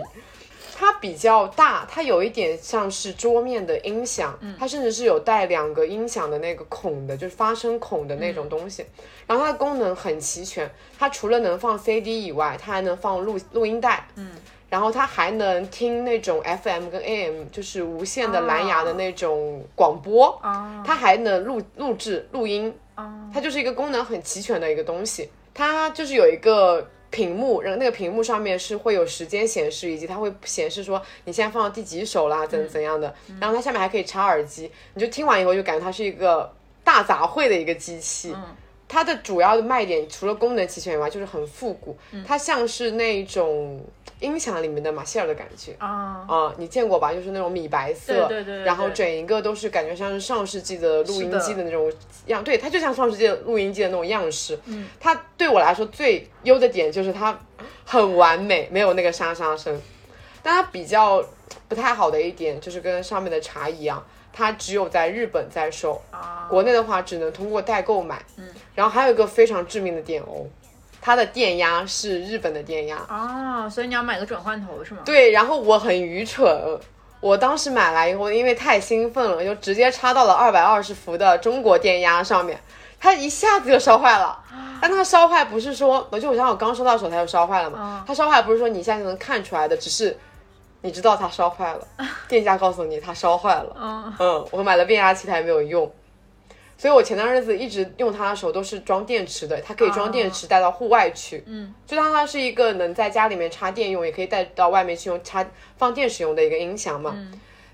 它比较大，它有一点像是桌面的音响，它甚至是有带两个音响的那个孔的，就是发声孔的那种东西。然后它的功能很齐全，它除了能放 CD 以外，它还能放录录音带，嗯，然后它还能听那种 FM 跟 AM，就是无线的蓝牙的那种广播，啊它还能录录制录音，哦。它就是一个功能很齐全的一个东西。它就是有一个屏幕，然后那个屏幕上面是会有时间显示，以及它会显示说你现在放到第几首啦，怎怎样的。然后它下面还可以插耳机，你就听完以后就感觉它是一个大杂烩的一个机器。它的主要的卖点除了功能齐全以外，就是很复古，它像是那种音响里面的马歇尔的感觉。啊，啊、你见过吧？就是那种米白色，对对对对然后整一个都是感觉像是上世纪的录音机的的那种样，对，它就像上世纪的录音机的那种样式。嗯，它对我来说最优的点就是它很完美，没有那个沙沙声。但它比较不太好的一点就是跟上面的茶一样，它只有在日本在售，啊国内的话只能通过代购买。嗯，然后还有一个非常致命的点哦，它的电压是日本的电压。啊，所以你要买个转换头是吗？对，然后我很愚蠢，我当时买来以后，因为太兴奋了，就直接插到了二百二十伏的中国电压上面，它一下子就烧坏了。但它烧坏不是说，我就我想我刚收到的时候它就烧坏了嘛，它烧坏不是说你一下就能看出来的，只是你知道它烧坏了，店家告诉你它烧坏了。嗯嗯，我买了变压器它也没有用。所以我前段日子一直用它的时候都是装电池的，它可以装电池带到户外去，嗯，就当它是一个能在家里面插电用，也可以带到外面去用插放电使用的一个音响嘛。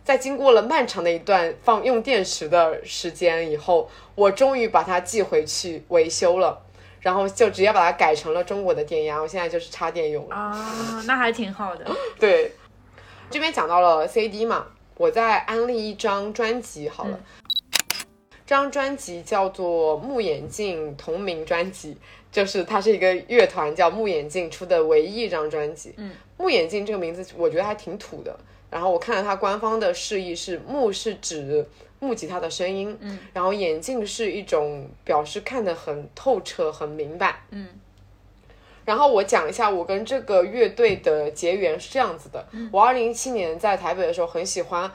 在经过了漫长的一段放用电池的时间以后，我终于把它寄回去维修了，然后就直接把它改成了中国的电压，我现在就是插电用了。啊，那还挺好的。对，这边讲到了 CD 嘛，我再安利一张专辑好了。这张专辑叫做木眼镜同名专辑，就是它是一个乐团叫木眼镜出的唯一一张专辑。嗯，木眼镜这个名字我觉得还挺土的。然后我看了它官方的释义是木是指木吉他的声音，嗯，然后眼镜是一种表示看得很透彻、很明白，嗯。然后我讲一下我跟这个乐队的结缘是这样子的，我二零一七年在台北的时候很喜欢。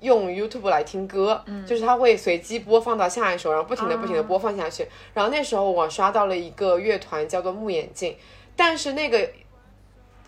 用 YouTube 来听歌，就是它会随机播放到下一首，然后不停的不停的播放下去。然后那时候我刷到了一个乐团叫做木眼镜，但是那个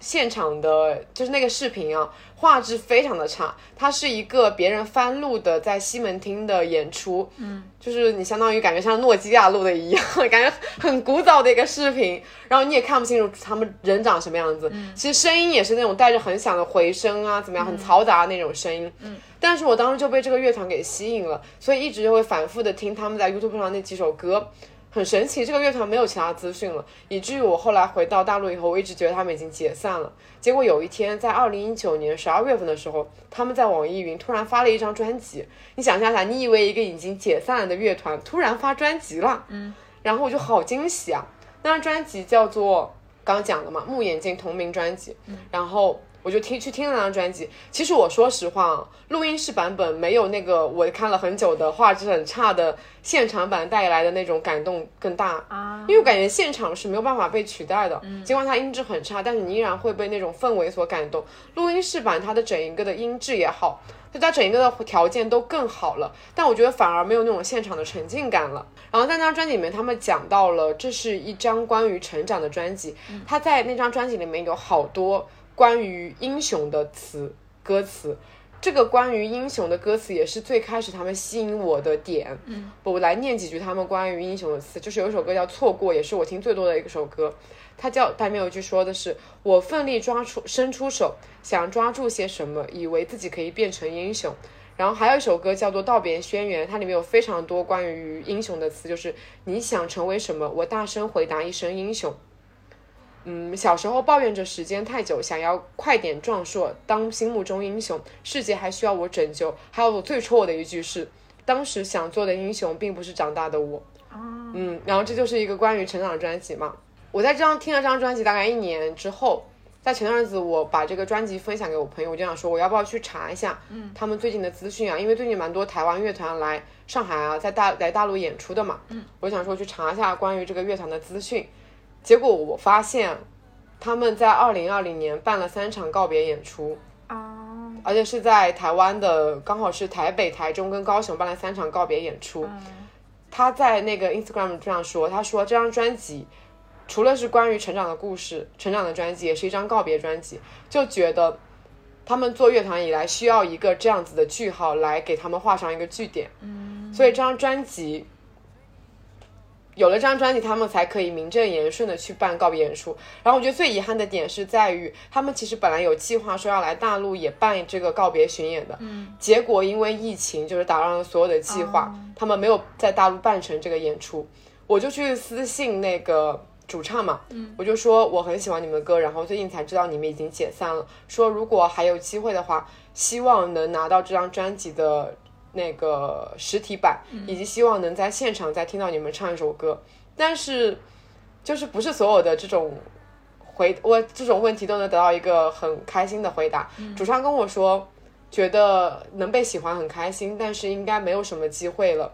现场的，就是那个视频啊，画质非常的差。它是一个别人翻录的在西门町的演出，嗯，就是你相当于感觉像诺基亚录的一样，感觉很古早的一个视频。然后你也看不清楚他们人长什么样子，其实声音也是那种带着很响的回声啊，怎么样，很嘈杂的那种声音，嗯。但是我当时就被这个乐团给吸引了，所以一直就会反复的听他们在 YouTube 上那几首歌，很神奇。这个乐团没有其他资讯了，以至于我后来回到大陆以后，我一直觉得他们已经解散了。结果有一天，在二零一九年十二月份的时候，他们在网易云突然发了一张专辑。你想象一下，你以为一个已经解散了的乐团突然发专辑了，嗯，然后我就好惊喜啊！那张专辑叫做刚刚讲的嘛，木眼镜同名专辑，然后。我就听去听了那张专辑。其实我说实话，录音室版本没有那个我看了很久的画质很差的现场版带来的那种感动更大啊。因为我感觉现场是没有办法被取代的。尽管它音质很差，但是你依然会被那种氛围所感动。录音室版它的整一个的音质也好，就它整一个的条件都更好了。但我觉得反而没有那种现场的沉浸感了。然后在那张专辑里面，他们讲到了这是一张关于成长的专辑。他在那张专辑里面有好多。关于英雄的词歌词，这个关于英雄的歌词也是最开始他们吸引我的点。嗯，我来念几句他们关于英雄的词，就是有一首歌叫《错过》，也是我听最多的一首歌。它叫它里面有一句说的是：“我奋力抓出伸出手，想抓住些什么，以为自己可以变成英雄。”然后还有一首歌叫做《道别宣言》，它里面有非常多关于英雄的词，就是你想成为什么，我大声回答一声英雄。嗯，小时候抱怨着时间太久，想要快点壮硕，当心目中英雄，世界还需要我拯救。还有最戳我的一句是，当时想做的英雄，并不是长大的我。嗯，然后这就是一个关于成长的专辑嘛。我在这张听了这张专辑大概一年之后，在前段日子我把这个专辑分享给我朋友，我就想说我要不要去查一下，嗯，他们最近的资讯啊，因为最近蛮多台湾乐团来上海啊，在大来大陆演出的嘛，嗯，我想说去查一下关于这个乐团的资讯。结果我发现，他们在二零二零年办了三场告别演出啊，而且是在台湾的，刚好是台北、台中跟高雄办了三场告别演出。他在那个 Instagram 这样说，他说这张专辑除了是关于成长的故事、成长的专辑，也是一张告别专辑，就觉得他们做乐团以来需要一个这样子的句号来给他们画上一个句点。嗯，所以这张专辑。有了这张专辑，他们才可以名正言顺的去办告别演出。然后我觉得最遗憾的点是在于，他们其实本来有计划说要来大陆也办这个告别巡演的，嗯，结果因为疫情就是打乱了所有的计划，他们没有在大陆办成这个演出。我就去私信那个主唱嘛，嗯，我就说我很喜欢你们的歌，然后最近才知道你们已经解散了，说如果还有机会的话，希望能拿到这张专辑的。那个实体版，以及希望能在现场再听到你们唱一首歌，但是就是不是所有的这种回我这种问题都能得到一个很开心的回答。主唱跟我说，觉得能被喜欢很开心，但是应该没有什么机会了。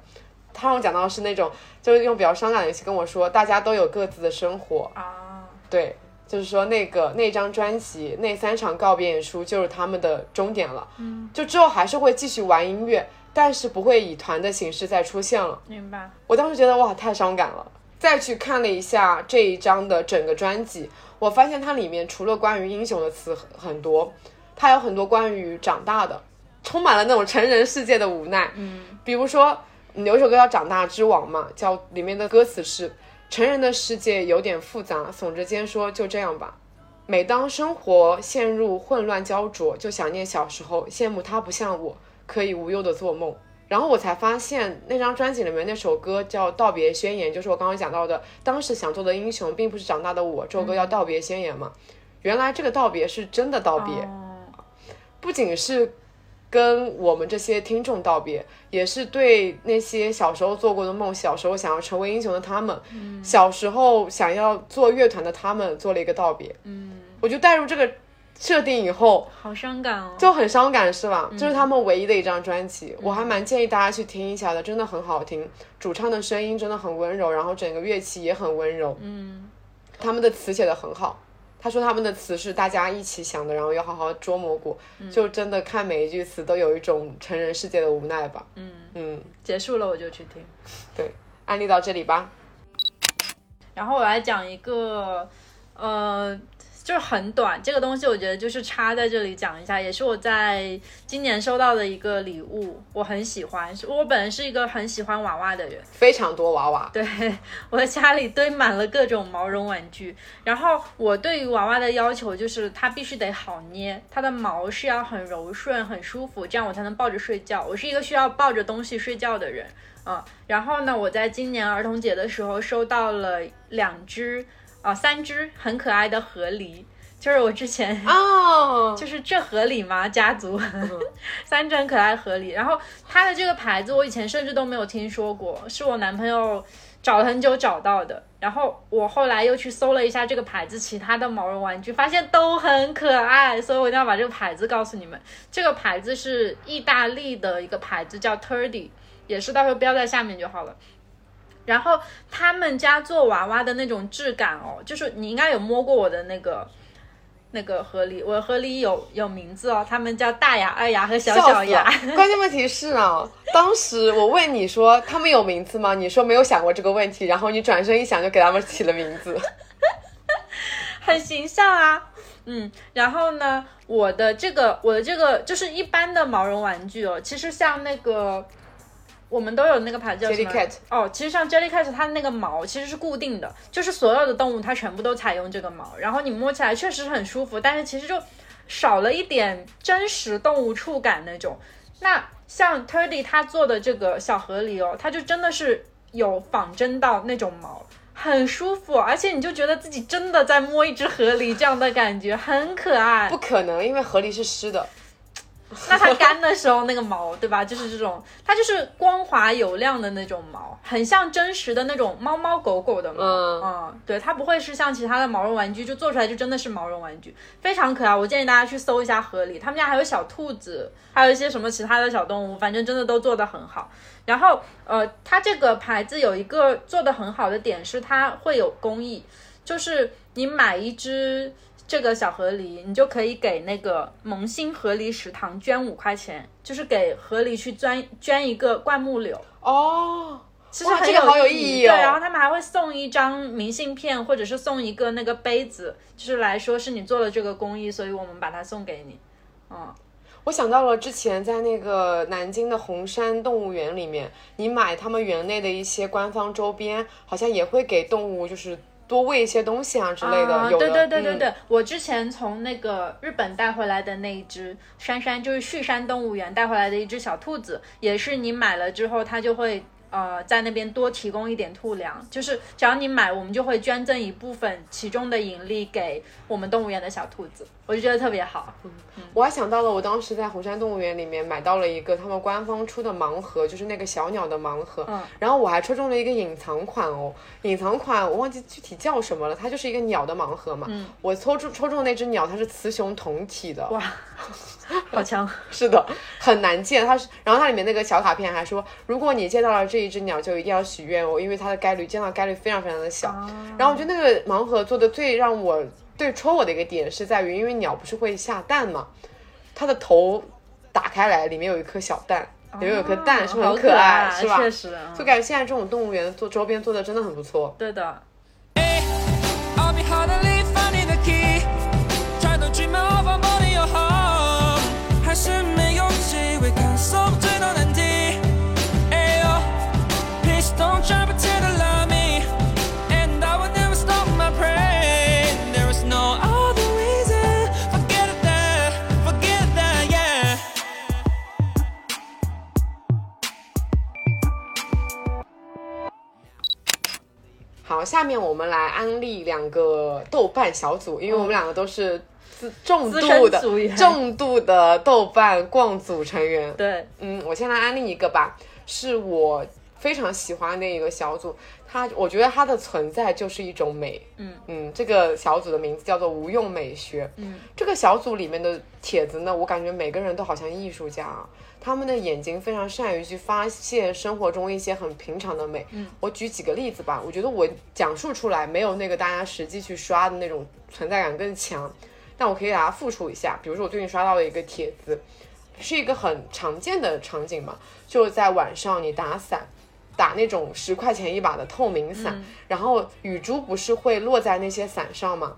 他让我讲到是那种，就是用比较伤感的语气跟我说，大家都有各自的生活啊，对，就是说那个那张专辑那三场告别演出就是他们的终点了，嗯，就之后还是会继续玩音乐。但是不会以团的形式再出现了。明白。我当时觉得哇，太伤感了。再去看了一下这一张的整个专辑，我发现它里面除了关于英雄的词很很多，它有很多关于长大的，充满了那种成人世界的无奈。嗯。比如说，有一首歌叫《长大之王》嘛，叫里面的歌词是：成人的世界有点复杂，耸着肩说就这样吧。每当生活陷入混乱焦灼，就想念小时候，羡慕他不像我，可以无忧的做梦。然后我才发现，那张专辑里面那首歌叫《道别宣言》，就是我刚刚讲到的，当时想做的英雄，并不是长大的我。这首歌叫《道别宣言》嘛，原来这个道别是真的道别，不仅是跟我们这些听众道别，也是对那些小时候做过的梦、小时候想要成为英雄的他们，小时候想要做乐团的他们做了一个道别。嗯，我就带入这个设定以后，好伤感哦。就很伤感，是吧？这是他们唯一的一张专辑，我还蛮建议大家去听一下的，真的很好听。主唱的声音真的很温柔，然后整个乐器也很温柔。嗯，他们的词写的很好。他说他们的词是大家一起想的，然后要好好琢磨过。就真的看每一句词都有一种成人世界的无奈吧。嗯嗯，结束了我就去听。对，案例到这里吧。然后我来讲一个，呃，就是很短，这个东西我觉得就是插在这里讲一下，也是我在今年收到的一个礼物，我很喜欢。我本人是一个很喜欢娃娃的人，非常多娃娃。对，我的家里堆满了各种毛绒玩具。然后我对于娃娃的要求就是它必须得好捏，它的毛是要很柔顺、很舒服，这样我才能抱着睡觉。我是一个需要抱着东西睡觉的人。嗯，然后呢，我在今年儿童节的时候收到了两只。啊，三只很可爱的河狸，就是我之前哦，就是这河狸吗？家族 三只很可爱河狸，然后它的这个牌子我以前甚至都没有听说过，是我男朋友找了很久找到的，然后我后来又去搜了一下这个牌子其他的毛绒玩具，发现都很可爱，所以我一定要把这个牌子告诉你们。这个牌子是意大利的一个牌子，叫 Turdy，也是到时候标在下面就好了。然后他们家做娃娃的那种质感哦，就是你应该有摸过我的那个那个河狸，我的河狸有有名字哦，他们叫大牙、二牙和小小牙。关键问题是啊，当时我问你说他们有名字吗？你说没有想过这个问题，然后你转身一想就给他们起了名字，很形象啊。嗯，然后呢，我的这个我的这个就是一般的毛绒玩具哦，其实像那个。我们都有那个牌子叫什么？哦，其实像 Jellycat，它的那个毛其实是固定的，就是所有的动物它全部都采用这个毛，然后你摸起来确实很舒服，但是其实就少了一点真实动物触感那种。那像 Turdy 他做的这个小河狸哦，它就真的是有仿真到那种毛，很舒服，而且你就觉得自己真的在摸一只河狸这样的感觉，很可爱。不可能，因为河狸是湿的。那它干的时候那个毛，对吧？就是这种，它就是光滑有亮的那种毛，很像真实的那种猫猫狗狗的毛。嗯，对，它不会是像其他的毛绒玩具，就做出来就真的是毛绒玩具，非常可爱。我建议大家去搜一下河狸，他们家还有小兔子，还有一些什么其他的小动物，反正真的都做得很好。然后，呃，它这个牌子有一个做的很好的点是，它会有工艺，就是你买一只。这个小河狸，你就可以给那个萌新河狸食堂捐五块钱，就是给河狸去捐捐一个灌木柳哦。其实这个好有意义哦。对，然后他们还会送一张明信片，或者是送一个那个杯子，就是来说是你做了这个公益，所以我们把它送给你。嗯，我想到了之前在那个南京的红山动物园里面，你买他们园内的一些官方周边，好像也会给动物就是。多喂一些东西啊之类的，有的。对对对对对，我之前从那个日本带回来的那一只杉杉，就是旭山动物园带回来的一只小兔子，也是你买了之后，它就会。呃，在那边多提供一点兔粮，就是只要你买，我们就会捐赠一部分其中的盈利给我们动物园的小兔子，我就觉得特别好。嗯，我还想到了，我当时在红山动物园里面买到了一个他们官方出的盲盒，就是那个小鸟的盲盒。嗯，然后我还抽中了一个隐藏款哦，隐藏款我忘记具体叫什么了，它就是一个鸟的盲盒嘛。嗯，我抽中抽中那只鸟，它是雌雄同体的。哇。好强，是的，很难见。它是，然后它里面那个小卡片还说，如果你见到了这一只鸟，就一定要许愿哦，因为它的概率见到概率非常非常的小。然后我觉得那个盲盒做的最让我最戳我的一个点是在于，因为鸟不是会下蛋嘛，它的头打开来，里面有一颗小蛋，里面有颗蛋，是不是很可爱？是吧？确实，就感觉现在这种动物园做周边做的真的很不错。对的。好，下面我们来安利两个豆瓣小组，因为我们两个都是自重度的重度的豆瓣逛组成员。对，嗯，我先来安利一个吧，是我非常喜欢那一个小组，它我觉得它的存在就是一种美。嗯嗯，这个小组的名字叫做无用美学。嗯，这个小组里面的帖子呢，我感觉每个人都好像艺术家啊，他们的眼睛非常善于去发现生活中一些很平常的美。嗯，我举几个例子吧，我觉得我讲述出来没有那个大家实际去刷的那种存在感更强，但我可以给大家复述一下。比如说我最近刷到了一个帖子，是一个很常见的场景嘛，就是在晚上你打伞。打那种十块钱一把的透明伞，然后雨珠不是会落在那些伞上吗？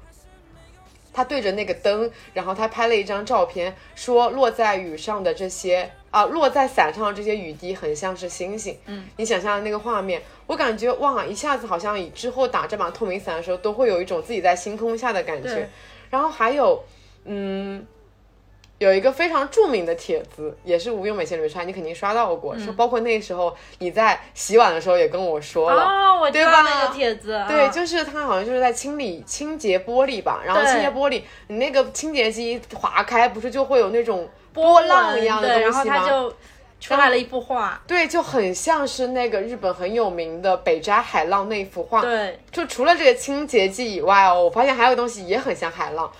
他对着那个灯，然后他拍了一张照片，说落在雨上的这些啊、落在伞上的这些雨滴很像是星星。嗯，你想象那个画面，我感觉哇，一下子好像以之后打这把透明伞的时候，都会有一种自己在星空下的感觉。然后还有，嗯。有一个非常著名的帖子，也是无用美学里面刷，你肯定刷到过，说包括那时候你在洗碗的时候也跟我说了，哦，我知道对吧那个帖子，对，啊就是他好像就是在清理清洁玻璃吧，然后清洁玻璃，你那个清洁机划开，不是就会有那种波浪一样的对，然后东西吗？他就出来了一幅画，对，就很像是那个日本很有名的北斋海浪那幅画。对，就除了这个清洁剂以外哦，我发现还有东西也很像海浪，手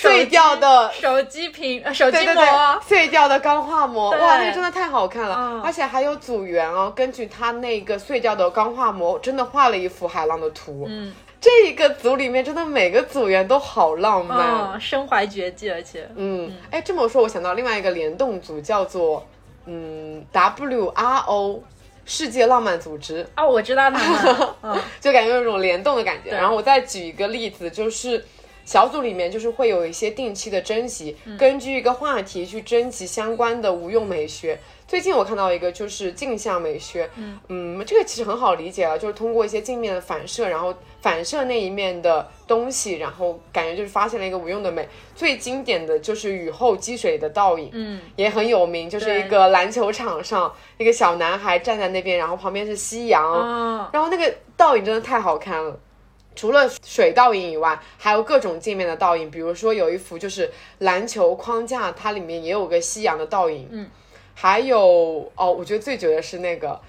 碎掉的手机屏、呃手机膜。啊，，碎掉的钢化膜，哇，那个真的太好看了，嗯。而且还有组员哦，根据他那个碎掉的钢化膜，真的画了一幅海浪的图。嗯。这一个组里面真的每个组员都好浪漫。嗯，身怀绝技，而且。嗯，哎、这么说，我想到另外一个联动组叫做嗯 WRO 世界浪漫组织，哦，我知道他们，嗯。就感觉有一种联动的感觉。然后我再举一个例子，就是小组里面就是会有一些定期的征集，嗯根据一个话题去征集相关的无用美学。最近我看到一个就是镜像美学，嗯这个其实很好理解啊，就是通过一些镜面的反射，然后反射那一面的东西，然后感觉就是发现了一个无用的美。最经典的就是雨后积水的倒影，嗯，也很有名，就是一个篮球场上一个小男孩站在那边，然后旁边是夕阳，嗯，然后那个倒影真的太好看了。除了水倒影以外，还有各种镜面的倒影，比如说有一幅就是篮球框架，它里面也有个夕阳的倒影。嗯，还有哦，我觉得最绝的是那个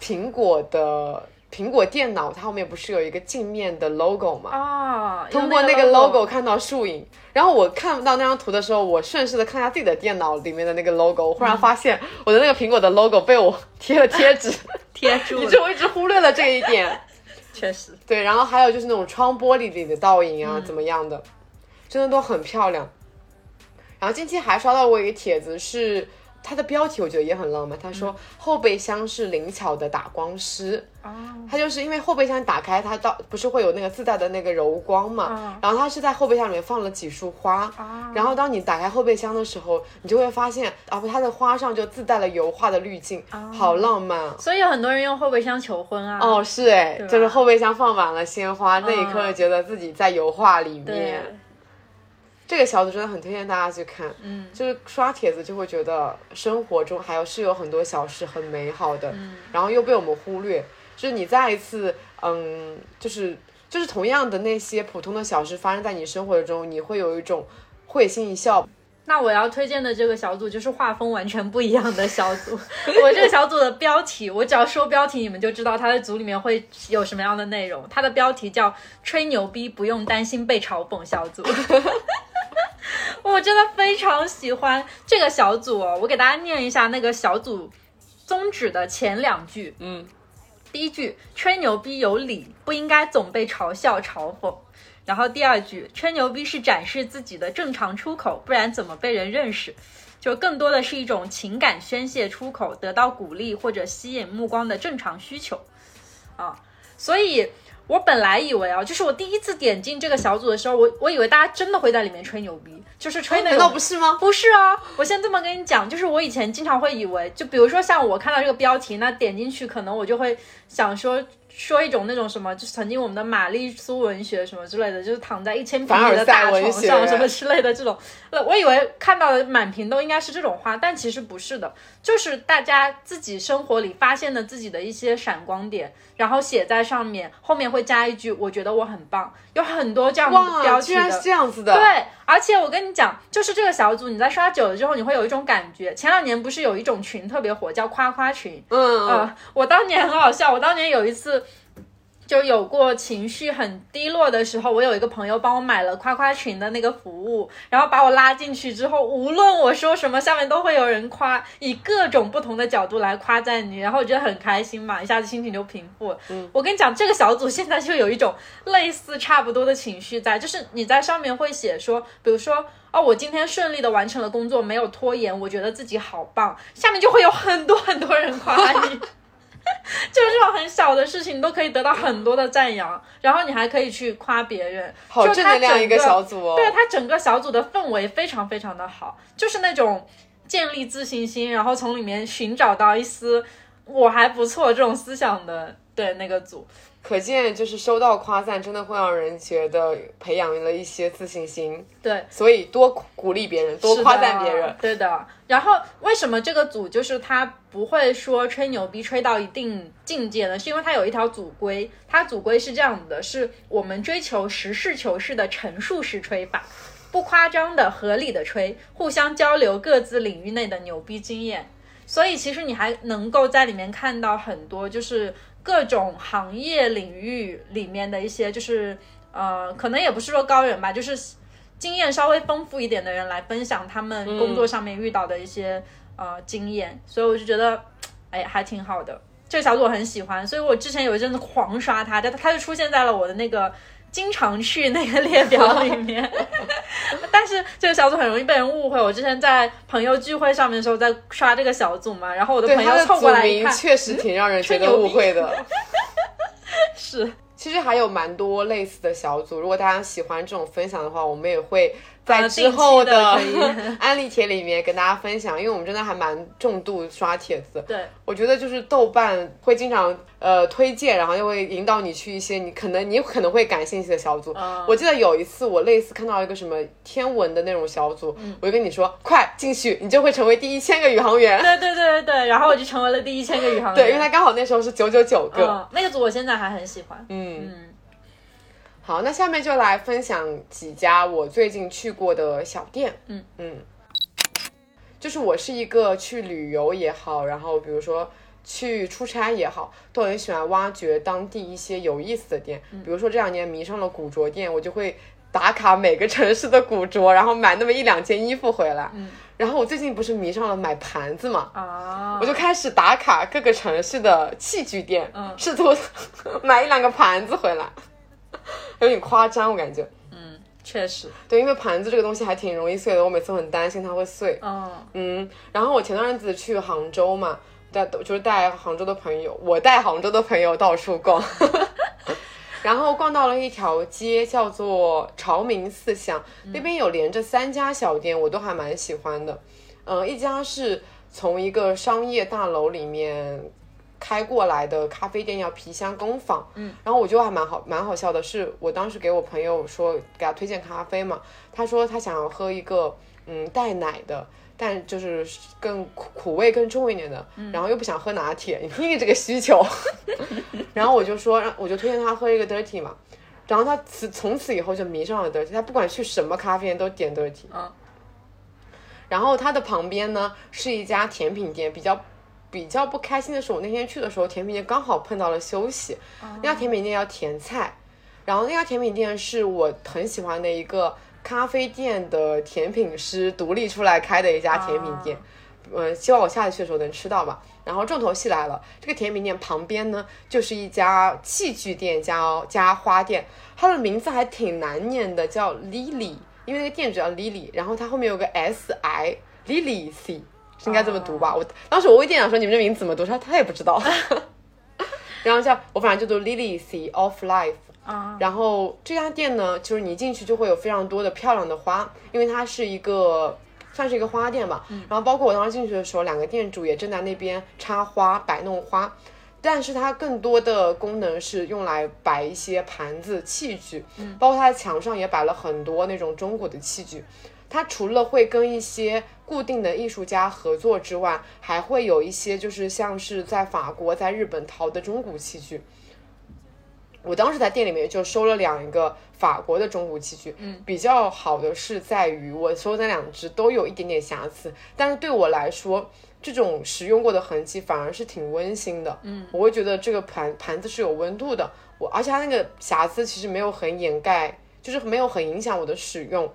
苹果的苹果电脑，它后面不是有一个镜面的 logo 吗？啊，通过那个 logo 看到树影，然后我看不到那张图的时候，我顺势的看一下自己的电脑里面的那个 logo，我忽然发现我的那个苹果的 logo 被我贴了贴纸，贴住了，以致我一直忽略了这一点。确实，对，然后还有就是那种窗玻璃里的倒影嗯啊，怎么样的，真的都很漂亮。然后近期还刷到过一个帖子是。它的标题我觉得也很浪漫，他说后备箱是灵巧的打光师，哦，它就是因为后备箱打开，它到不是会有那个自带的那个柔光嘛，嗯。然后它是在后备箱里面放了几束花，然后当你打开后备箱的时候，你就会发现啊，它的花上就自带了油画的滤镜，好浪漫啊。所以有很多人用后备箱求婚啊，哦，是哎，就是后备箱放满了鲜花，那一刻觉得自己在油画里面。，这个小组真的很推荐大家去看，嗯，就是刷帖子就会觉得生活中还有是有很多小事很美好的，嗯然后又被我们忽略。就是你再一次，嗯，就是就是同样的那些普通的小事发生在你生活中，你会有一种会心一笑。那我要推荐的这个小组就是画风完全不一样的小组。我这个小组的标题，我只要说标题，你们就知道它的组里面会有什么样的内容。它的标题叫“吹牛逼不用担心被嘲讽小组”。我真的非常喜欢这个小组哦，我给大家念一下那个小组宗旨的前两句。嗯，第一句吹牛逼有理，不应该总被嘲笑嘲讽。然后第二句吹牛逼是展示自己的正常出口，不然怎么被人认识？就更多的是一种情感宣泄出口，得到鼓励或者吸引目光的正常需求啊。所以我本来以为啊，就是我第一次点进这个小组的时候，我我以为大家真的会在里面吹牛逼，就是吹那难道不是吗？不是啊，我先这么跟你讲，就是我以前经常会以为，就比如说像我看到这个标题，那点进去可能我就会想说说一种那种什么，就是曾经我们的玛丽苏文学什么之类的，就是躺在一千平米的大床上什么之类的这种，呃，我以为看到的满屏都应该是这种话，但其实不是的，就是大家自己生活里发现的自己的一些闪光点，然后写在上面，后面会加一句我觉得我很棒，有很多这样的标哇，题的居然是。这样子的。对，而且我跟你讲，就是这个小组，你在刷久了之后，你会有一种感觉。前两年不是有一种群特别火，叫夸夸群。嗯，呃，我当年很好笑，我当年有一次。就有过情绪很低落的时候，我有一个朋友帮我买了夸夸群的那个服务，然后把我拉进去之后，无论我说什么，下面都会有人夸，以各种不同的角度来夸赞你，然后我觉得很开心嘛，一下子心情就平复了。嗯，我跟你讲，这个小组现在就有一种类似差不多的情绪在，就是你在上面会写说，比如说。哦，我今天顺利的完成了工作，没有拖延，我觉得自己好棒。下面就会有很多很多人夸你，就是这种很小的事情，你都可以得到很多的赞扬，然后你还可以去夸别人，好正能量一个小组哦。对，他整个小组的氛围非常非常的好，就是那种建立自信心，然后从里面寻找到一丝我还不错这种思想的，对那个组。可见就是收到夸赞，真的会让人觉得培养了一些自信心。对，所以多鼓励别人，多夸赞别人。对的。然后为什么这个组就是他不会说吹牛逼吹到一定境界呢？是因为他有一条组规，他组规是这样子的：是我们追求实事求是的陈述式吹法，不夸张的合理的吹，互相交流各自领域内的牛逼经验。所以其实你还能够在里面看到很多，就是各种行业领域里面的一些，就是呃，可能也不是说高人吧，就是经验稍微丰富一点的人来分享他们工作上面遇到的一些、呃经验，所以我就觉得，哎，还挺好的。这个小组我很喜欢，所以我之前有一阵子狂刷它，它它就出现在了我的那个经常去那个列表里面。但是这个小组很容易被人误会。我之前在朋友聚会上面的时候在刷这个小组嘛，然后我的朋友凑过来一看，确实挺让人 觉得误会的。是其实还有蛮多类似的小组，如果大家喜欢这种分享的话，我们也会在呃之后的 安利帖里面跟大家分享，因为我们真的还蛮重度刷帖子。对，我觉得就是豆瓣会经常呃推荐，然后又会引导你去一些你可能你可能会感兴趣的小组。嗯我记得有一次我类似看到一个什么天文的那种小组，嗯我就跟你说快进去，你就会成为第一千个宇航员。对对对对对，然后我就成为了第一千个宇航员。对，因为他刚好那时候是九九九个。嗯，那个组我现在还很喜欢。嗯嗯好，那下面就来分享几家我最近去过的小店。嗯。嗯，就是我是一个去旅游也好，然后比如说去出差也好，都很喜欢挖掘当地一些有意思的店。嗯。比如说这两年迷上了古着店，我就会打卡每个城市的古着，然后买那么一两件衣服回来。嗯。然后我最近不是迷上了买盘子嘛，啊，我就开始打卡各个城市的器具店，嗯。试图 买一两个盘子回来，有点夸张，我感觉。嗯确实，对，因为盘子这个东西还挺容易碎的，我每次很担心它会碎。嗯嗯，然后我前段日子去杭州嘛，带就是带杭州的朋友，我带杭州的朋友到处逛，然后逛到了一条街叫做朝明四巷，那边有连着三家小店，我都还蛮喜欢的。嗯、一家是从一个商业大楼里面开过来的咖啡店，叫皮箱工坊。嗯，然后我觉得还蛮好，蛮好笑的是，我当时给我朋友说给他推荐咖啡嘛，他说他想要喝一个嗯带奶的。但就是更苦苦味更重一点的，然后又不想喝拿铁，你这个需求，然后我就说，让我就推荐他喝一个 dirty 嘛，然后他此从此以后就迷上了 dirty，他不管去什么咖啡店都点 dirty，嗯。然后他的旁边呢是一家甜品店，比较比较不开心的是，我那天去的时候，甜品店刚好碰到了休息。那家甜品店叫甜菜，然后那家甜品店是我很喜欢的一个咖啡店的甜品师独立出来开的一家甜品店。嗯，希望我下次去的时候能吃到吧。然后重头戏来了，这个甜品店旁边呢，就是一家器具店加加花店，它的名字还挺难念的，叫 Lily，因为那个店主叫 Lily，然后它后面有个 S I Lily C，是应该这么读吧？我当时我问店长说你们这名字怎么读，他他也不知道。然后叫我反正就读 Lily Sea of Life。啊，然后这家店呢，就是你进去就会有非常多的漂亮的花，因为它是一个算是一个花店吧。然后包括我当时进去的时候，两个店主也正在那边插花、摆弄花，但是它更多的功能是用来摆一些盘子、器具，包括它的墙上也摆了很多那种中国的器具。它除了会跟一些固定的艺术家合作之外，还会有一些就是像是在法国、在日本淘的中古器具。我当时在店里面就收了两个法国的中古器具，嗯，比较好的是在于我收的那两只都有一点点瑕疵，但是对我来说，这种使用过的痕迹反而是挺温馨的，嗯，我会觉得这个盘盘子是有温度的，我而且它那个瑕疵其实没有很掩盖，就是没有很影响我的使用，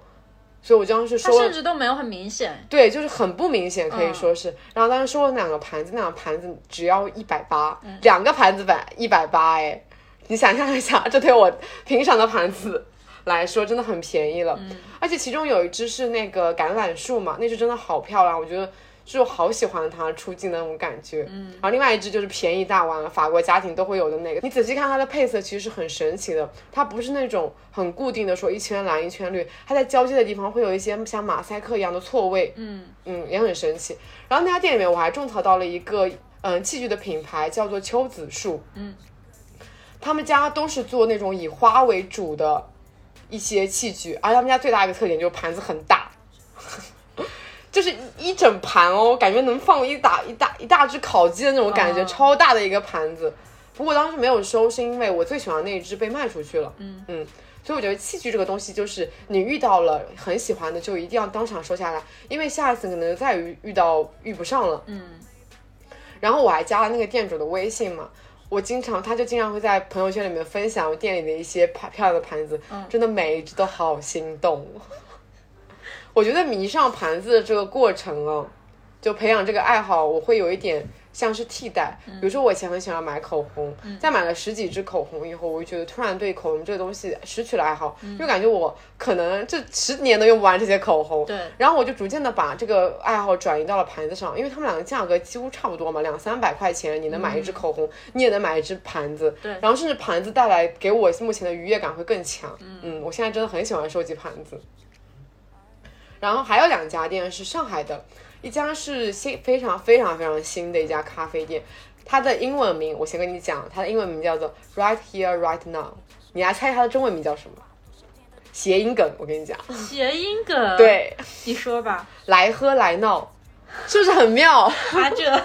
所以我当时它收了甚至都没有很明显。对，就是很不明显，可以说是。然后当时收了两个盘子，那两个盘子只要一百八，两个盘子百一百八，哎，你想象一下，这对我平常的盘子来说真的很便宜了。而且其中有一只是那个橄榄树嘛，那只真的好漂亮，我觉得。就是好喜欢它出镜的那种感觉，嗯，然后另外一只就是便宜大碗，法国家庭都会有的那个。你仔细看它的配色，其实是很神奇的，它不是那种很固定的说一圈蓝一圈绿，它在交接的地方会有一些像马赛克一样的错位，嗯嗯，也很神奇。然后那家店里面我还种草到了一个嗯器具的品牌，叫做秋子树，嗯，他们家都是做那种以花为主的一些器具，而他们家最大一个特点就是盘子很大。就是一整盘哦，感觉能放一打一大一大只烤鸡的那种感觉，超大的一个盘子。不过当时没有收，是因为我最喜欢那一只被卖出去了。嗯嗯，所以我觉得器具这个东西，就是你遇到了很喜欢的，就一定要当场收下来，因为下一次可能再遇遇到遇不上了。嗯。然后我还加了那个店主的微信嘛，我经常他就经常会在朋友圈里面分享店里的一些盘漂亮的盘子，真的每一只都好心动。我觉得迷上盘子的这个过程哦，就培养这个爱好，我会有一点像是替代。比如说，我以前很喜欢买口红，在买了十几支口红以后，我就觉得突然对口红这个东西失去了爱好，就感觉我可能这十年都用不完这些口红。对。然后我就逐渐的把这个爱好转移到了盘子上，因为他们两个价格几乎差不多嘛，两三百块钱你能买一支口红，你也能买一支盘子。对。然后甚至盘子带来给我目前的愉悦感会更强。嗯。我现在真的很喜欢收集盘子。然后还有两家店是上海的，一家是新非常非常非常新的一家咖啡店，它的英文名我先跟你讲，它的英文名叫做 Right Here Right Now，你来猜它的中文名叫什么？谐音梗，我跟你讲。谐音梗。对，你说吧。来喝来闹，是不是很妙？啊，这。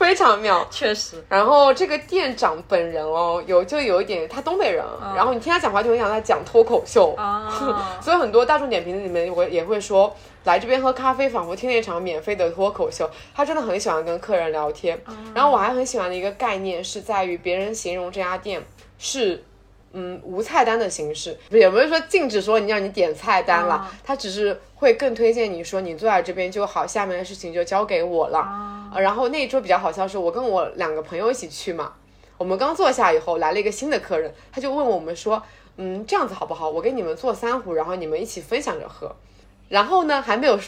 非常妙，确实。然后这个店长本人哦，有就有一点，他东北人，然后你听他讲话就很想他讲脱口秀，所以很多大众点评里面我也会说，来这边喝咖啡仿佛听了一场免费的脱口秀。他真的很喜欢跟客人聊天。然后我还很喜欢的一个概念是在于别人形容这家店是。嗯，无菜单的形式，也不是说禁止说你让你点菜单了，他只是会更推荐你说你坐在这边就好，下面的事情就交给我了。然后那一桌比较好笑，是我跟我两个朋友一起去嘛，我们刚坐下以后来了一个新的客人，他就问我们说，嗯，这样子好不好？我给你们做三壶，然后你们一起分享着喝。然后呢，还没有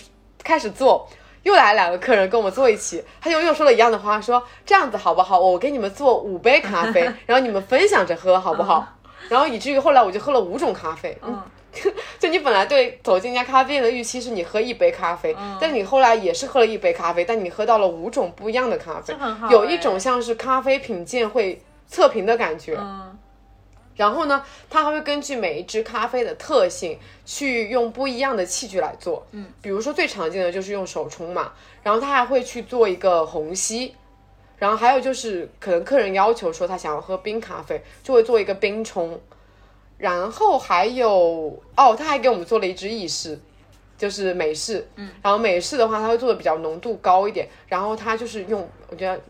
开始做，又来两个客人跟我们坐一起，他就又说了一样的话，说这样子好不好？我给你们做五杯咖啡，然后你们分享着喝，好不好？然后以至于后来我就喝了五种咖啡，嗯，就你本来对走进一家咖啡店的预期是你喝一杯咖啡，但你后来也是喝了一杯咖啡，但你喝到了五种不一样的咖啡，有一种像是咖啡品鉴会测评的感觉，嗯，然后呢，他还会根据每一支咖啡的特性去用不一样的器具来做，嗯，比如说最常见的就是用手冲嘛，然后他还会去做一个虹吸。然后还有就是，可能客人要求说他想要喝冰咖啡，就会做一个冰冲。然后还有哦，他还给我们做了一支意式，就是美式。嗯。然后美式的话，他会做的比较浓度高一点。然后他就是用，我觉得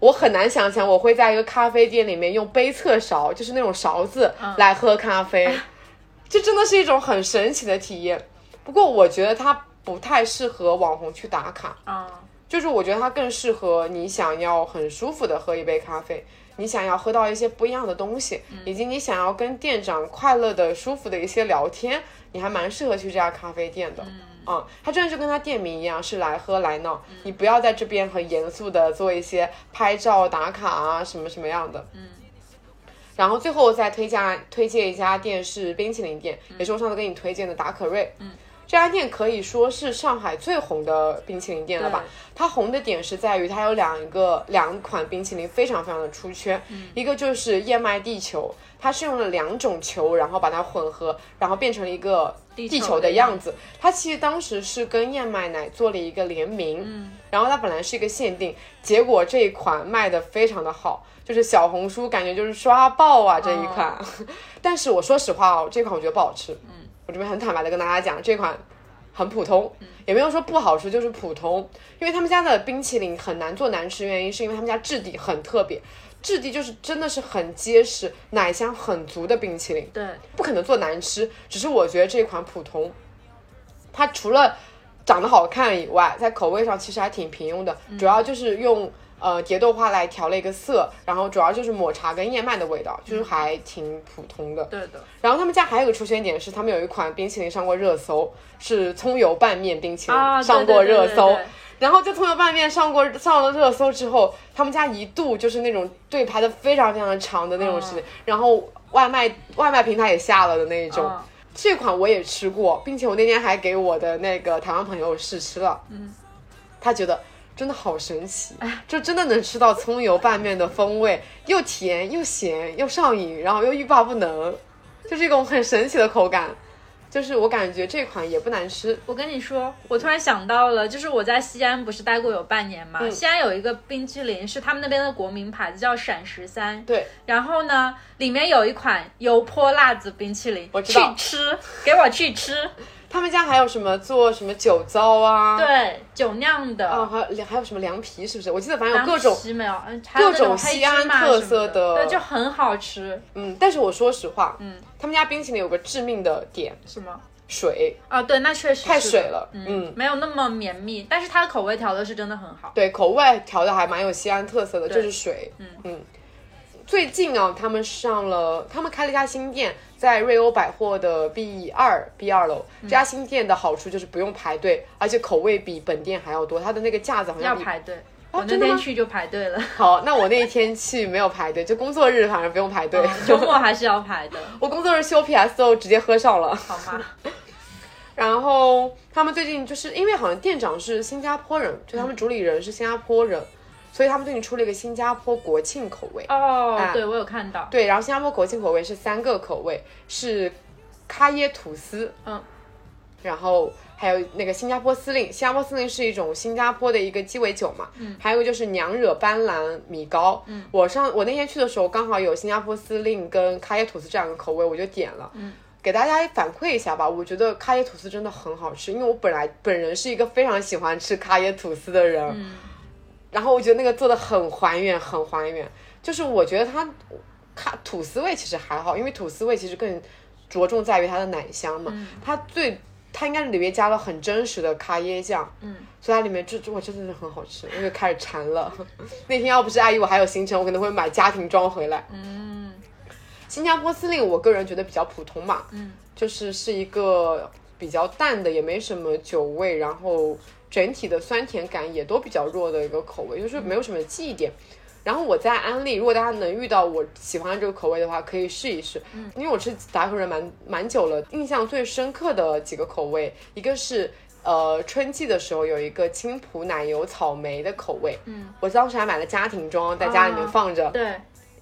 我很难想象我会在一个咖啡店里面用杯测勺，就是那种勺子来喝咖啡，这真的是一种很神奇的体验。不过我觉得它不太适合网红去打卡。啊。就是我觉得它更适合你想要很舒服的喝一杯咖啡，你想要喝到一些不一样的东西，以及你想要跟店长快乐的、舒服的一些聊天，你还蛮适合去这家咖啡店的。嗯，它真的就跟它店名一样，是来喝来闹。你不要在这边很严肃的做一些拍照打卡啊，什么什么样的。嗯。然后最后再推荐推荐一家店是冰淇淋店，也是我上次给你推荐的达可瑞。嗯。这家店可以说是上海最红的冰淇淋店了吧？它红的点是在于它有两个两款冰淇淋非常非常的出圈，一个就是燕麦地球，它是用了两种球，然后把它混合，然后变成了一个地球的样子。它其实当时是跟燕麦奶做了一个联名，然后它本来是一个限定，结果这一款卖的非常的好，就是小红书感觉就是刷爆啊这一款。但是我说实话哦，这款我觉得不好吃。我这边很坦白的跟大家讲，这款很普通，也没有说不好吃，就是普通。因为他们家的冰淇淋很难做难吃，原因是因为他们家质地很特别，质地就是真的是很结实，奶香很足的冰淇淋。对，不可能做难吃，只是我觉得这款普通。它除了长得好看以外，在口味上其实还挺平庸的，主要就是用。呃，蝶豆花来调了一个色，然后主要就是抹茶跟燕麦的味道，就是还挺普通的。对的。然后他们家还有个出圈点是，他们有一款冰淇淋上过热搜，是葱油拌面冰淇淋上过热搜。然后就葱油拌面上过上了热搜之后，他们家一度就是那种队排的非常非常的长的那种时间，然后外卖外卖平台也下了的那一种。这款我也吃过，并且我那天还给我的那个台湾朋友试吃了。嗯。他觉得。真的好神奇，就真的能吃到葱油拌面的风味，又甜又咸又上瘾，然后又欲罢不能，就是一种很神奇的口感。就是我感觉这款也不难吃。我跟你说，我突然想到了，就是我在西安不是待过有半年嘛，西安有一个冰淇淋是他们那边的国民牌子，叫闪十三。对。然后呢，里面有一款油泼辣子冰淇淋，我知道。去吃，给我去吃。他们家还有什么做什么酒糟啊？对，酒酿的。哦，还有还有什么凉皮？是不是？我记得反正有各种没有，各种西安特色的，对，就很好吃。嗯，但是我说实话，嗯，他们家冰淇淋有个致命的点，什么？水啊，对，那确实太水了，嗯，没有那么绵密，但是它的口味调的是真的很好。对，口味调的还蛮有西安特色的，就是水。嗯嗯。最近啊，他们上了，他们开了一家新店，在瑞欧百货的 B 二 B 二楼。这家新店的好处就是不用排队，而且口味比本店还要多。它的那个架子好像要排队，我那天去就排队了。好，那我那一天去没有排队，就工作日反正不用排队，周末还是要排的。我工作日修 PS 都直接喝上了。好吗？然后他们最近就是因为好像店长是新加坡人，就他们主理人是新加坡人。所以他们最近出了一个新加坡国庆口味。哦，对我有看到。对，然后新加坡国庆口味是三个口味，是咖椰吐司，嗯，然后还有那个新加坡司令，新加坡司令是一种新加坡的一个鸡尾酒嘛，嗯，还有就是娘惹斑斓米糕，嗯，我上我那天去的时候刚好有新加坡司令跟咖椰吐司这两个口味，我就点了，嗯，给大家反馈一下吧，我觉得咖椰吐司真的很好吃，因为我本来本人是一个非常喜欢吃咖椰吐司的人，嗯。然后我觉得那个做的很还原，很还原。就是我觉得它，它吐司味其实还好，因为吐司味其实更着重在于它的奶香嘛。它最，它应该是里面加了很真实的咖椰酱。嗯。所以它里面这这我真的是很好吃，我就开始馋了。那天要不是阿姨我还有行程，我可能会买家庭装回来。嗯。新加坡司令我个人觉得比较普通嘛。嗯。就是是一个比较淡的，也没什么酒味，然后。整体的酸甜感也都比较弱的一个口味，就是没有什么记忆点。然后我在安利，如果大家能遇到我喜欢这个口味的话，可以试一试。嗯，因为我吃达可人蛮蛮久了，印象最深刻的几个口味，一个是呃春季的时候有一个青浦奶油草莓的口味，嗯，我当时还买了家庭装在家里面放着，对，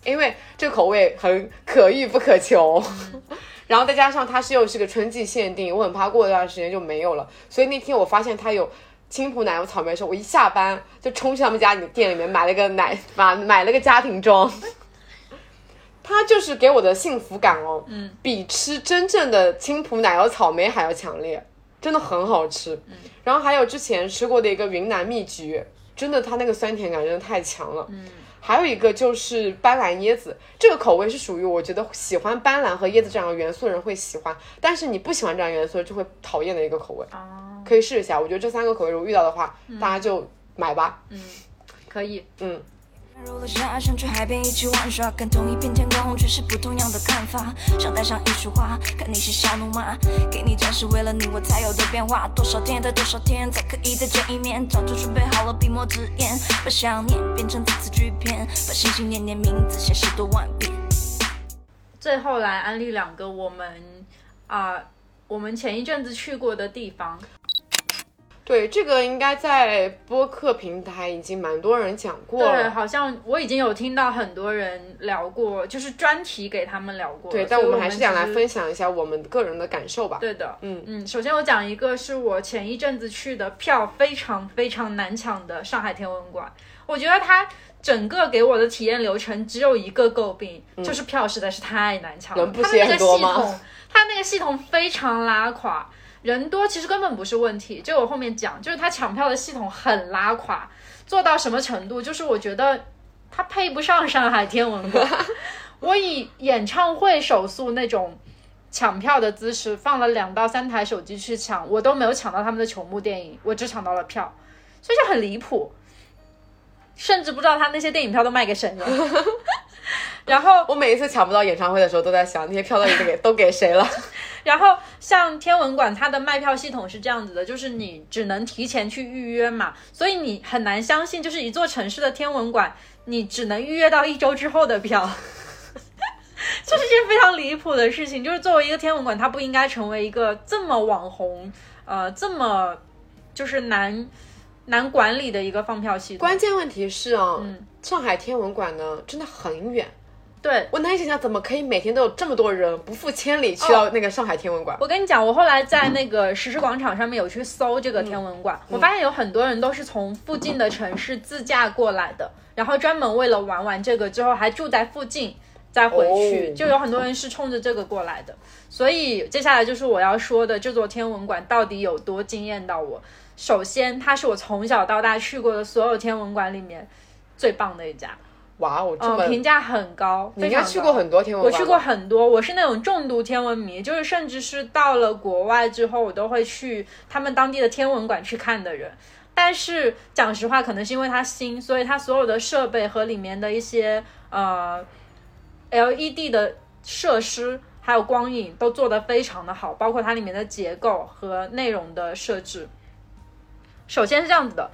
因为这个口味很可遇不可求。然后再加上它是又是个春季限定，我很怕过一段时间就没有了，所以那天我发现它有。青浦奶油草莓的时候，我一下班就冲去他们家店里面买了个奶，买买了个家庭装。它就是给我的幸福感哦，嗯，比吃真正的青浦奶油草莓还要强烈，真的很好吃。嗯，然后还有之前吃过的一个云南蜜橘，真的它那个酸甜感真的太强了。嗯。还有一个就是斑斓椰子，这个口味是属于我觉得喜欢斑斓和椰子这样的元素的人会喜欢，但是你不喜欢这样元素就会讨厌的一个口味。哦，可以试一下，我觉得这三个口味如果遇到的话，大家就买吧。嗯，可以。嗯，如落下，想去海边一起玩耍，看同一片天空，却是不同样的看法。想带上一束花，看你嬉笑怒骂，给你展示为了你我才有的变化。多少天，再多少天，才可以再见一面？早就准备好了笔墨纸砚，把想念变成字字句篇，把心心念念名字写十多万遍。最后来安利两个我们啊、我们前一阵子去过的地方。对，这个应该在播客平台已经蛮多人讲过了对，好像我已经有听到很多人聊过，就是专题给他们聊过。对，但我们还是想来分享一下我们个人的感受吧。对的，嗯嗯，首先我讲一个是我前一阵子去的票非常非常难抢的上海天文馆，我觉得它整个给我的体验流程只有一个诟病，就是票实在是太难抢了。能不它的那个系统吗，它那个系统非常拉垮。人多其实根本不是问题，就我后面讲，就是他抢票的系统很拉垮，做到什么程度？就是我觉得他配不上上海天文馆。我以演唱会手速那种抢票的姿势，放了两到三台手机去抢，我都没有抢到他们的球幕电影，我只抢到了票，所以就很离谱，甚至不知道他那些电影票都卖给谁了。然后我每一次抢不到演唱会的时候，都在想那些票到底都给 都给谁了。然后像天文馆，它的卖票系统是这样子的，就是你只能提前去预约嘛，所以你很难相信，就是一座城市的天文馆，你只能预约到一周之后的票。这是件非常离谱的事情，就是作为一个天文馆，它不应该成为一个这么网红，呃，这么就是难难管理的一个放票系统。关键问题是啊，嗯上海天文馆呢真的很远，对，我难以想象怎么可以每天都有这么多人不负千里去到那个上海天文馆。我跟你讲，我后来在那个石狮广场上面有去搜这个天文馆，我发现有很多人都是从附近的城市自驾过来的，然后专门为了玩完这个之后还住在附近。再回去，哦就有很多人是冲着这个过来的，所以接下来就是我要说的这座天文馆到底有多惊艳到我。首先，它是我从小到大去过的所有天文馆里面最棒的一家，哇哦，这嗯，么评价很高。你应该去过很多天文，我去过很多，我是那种重度天文迷，就是甚至是到了国外之后，我都会去他们当地的天文馆去看的人。但是讲实话，可能是因为它新，所以它所有的设备和里面的一些呃 LED 的设施还有光影都做得非常的好，包括它里面的结构和内容的设置。首先是这样子的，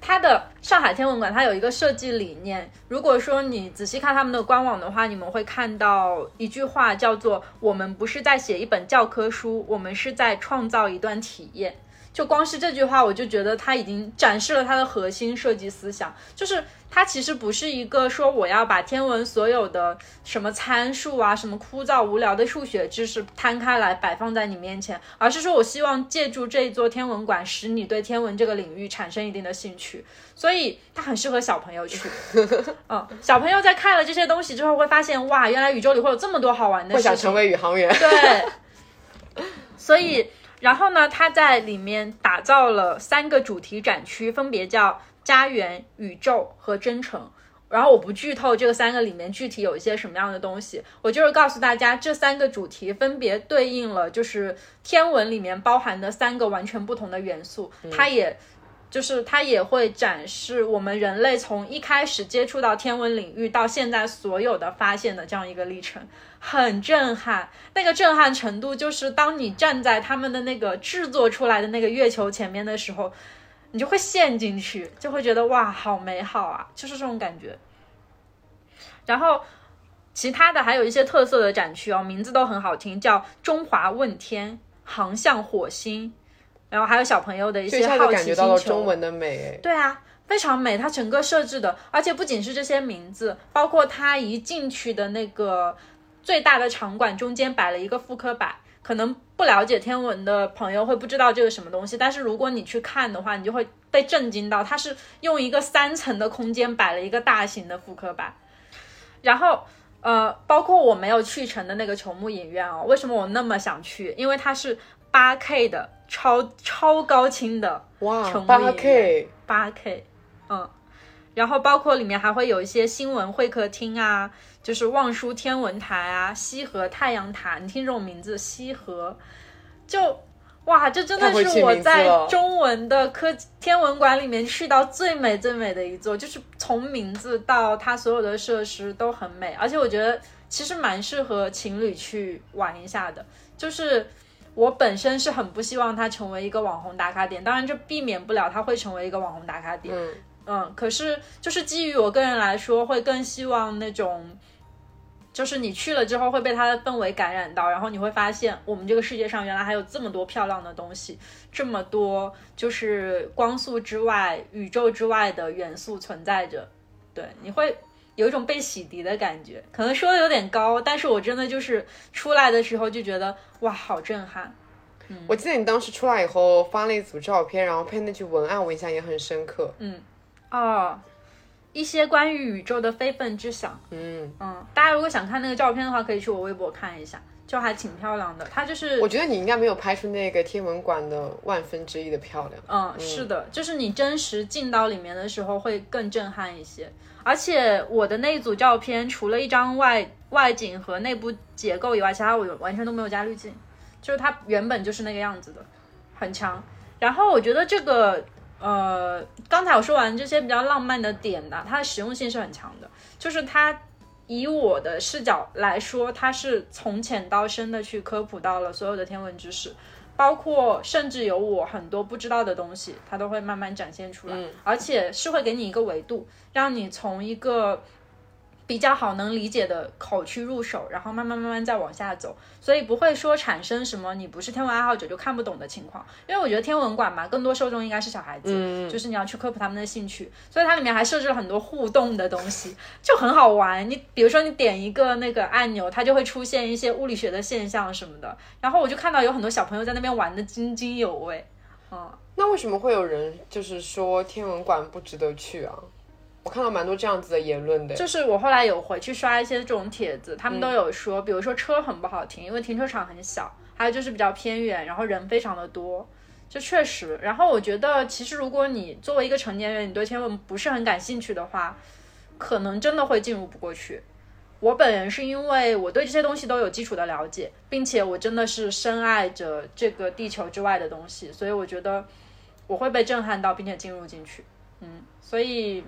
它的上海天文馆它有一个设计理念，如果说你仔细看他们的官网的话，你们会看到一句话叫做“我们不是在写一本教科书，我们是在创造一段体验”。就光是这句话，我就觉得它已经展示了它的核心设计思想，就是它其实不是一个说我要把天文所有的什么参数啊、什么枯燥无聊的数学知识摊开来摆放在你面前，而是说我希望借助这一座天文馆，使你对天文这个领域产生一定的兴趣，所以它很适合小朋友去。嗯，小朋友在看了这些东西之后，会发现哇，原来宇宙里会有这么多好玩的事情。会想成为宇航员。对，所以 然后呢，他在里面打造了三个主题展区，分别叫家园、宇宙和真诚。然后我不剧透这个三个里面具体有一些什么样的东西，我就是告诉大家，这三个主题分别对应了就是天文里面包含的三个完全不同的元素，它也。就是它也会展示我们人类从一开始接触到天文领域到现在所有的发现的这样一个历程，很震撼。那个震撼程度，就是当你站在他们的那个制作出来的那个月球前面的时候，你就会陷进去，就会觉得哇，好美好啊，就是这种感觉。然后其他的还有一些特色的展区哦，名字都很好听，叫中华问天、航向火星，然后还有小朋友的一些好奇心中文的美，哎，对啊，非常美，它整个设置的，而且不仅是这些名字，包括它一进去的那个最大的场馆中间摆了一个复刻板。可能不了解天文的朋友会不知道这个什么东西，但是如果你去看的话，你就会被震惊到，它是用一个三层的空间摆了一个大型的复刻板，然后呃，包括我没有去成的那个球幕影院哦，为什么我那么想去？因为它是八 K 的超超高清的哇八 K 八 K，嗯，然后包括里面还会有一些新闻会客厅啊，就是望舒天文台啊、西河太阳塔，你听这种名字，西河，就哇，这真的是我在中文的科天文馆里面去到最美最美的一座，就是从名字到它所有的设施都很美，而且我觉得其实蛮适合情侣去玩一下的。就是我本身是很不希望它成为一个网红打卡点，当然这避免不了它会成为一个网红打卡点。嗯嗯，可是就是基于我个人来说，会更希望那种，就是你去了之后会被它的氛围感染到，然后你会发现我们这个世界上原来还有这么多漂亮的东西，这么多就是光速之外、宇宙之外的元素存在着。对，你会有一种被洗涤的感觉，可能说的有点高，但是我真的就是出来的时候就觉得哇，好震撼。嗯我记得你当时出来以后发了一组照片，然后配那句文案，我印象也很深刻。嗯哦，一些关于宇宙的非分之想。嗯，嗯，大家如果想看那个照片的话，可以去我微博看一下，就还挺漂亮的。它就是我觉得你应该没有拍出那个天文馆的万分之一的漂亮。嗯，是的，就是你真实进到里面的时候会更震撼一些。而且我的那一组照片，除了一张外外景和内部结构以外，其他我完全都没有加滤镜，就是它原本就是那个样子的，很强。然后我觉得这个呃，刚才我说完这些比较浪漫的点呢，它的实用性是很强的，就是它。以我的视角来说，它是从浅到深的去科普到了所有的天文知识，包括甚至有我很多不知道的东西，它都会慢慢展现出来，而且是会给你一个维度，让你从一个比较好能理解的口去入手，然后慢慢慢慢再往下走，所以不会说产生什么你不是天文爱好者就看不懂的情况，因为我觉得天文馆嘛，更多受众应该是小孩子，就是你要去科普他们的兴趣，所以它里面还设置了很多互动的东西，就很好玩。你比如说你点一个那个按钮，它就会出现一些物理学的现象什么的，然后我就看到有很多小朋友在那边玩的津津有味，嗯。那为什么会有人就是说天文馆不值得去啊？我看到蛮多这样子的言论的。就是我后来有回去刷一些这种帖子，他们都有说，比如说车很不好停，因为停车场很小，还有就是比较偏远，然后人非常的多，就确实。然后我觉得，其实如果你作为一个成年人，你对天文不是很感兴趣的话，可能真的会进入不过去。我本人是因为我对这些东西都有基础的了解，并且我真的是深爱着这个地球之外的东西，所以我觉得我会被震撼到，并且进入进去。嗯，所以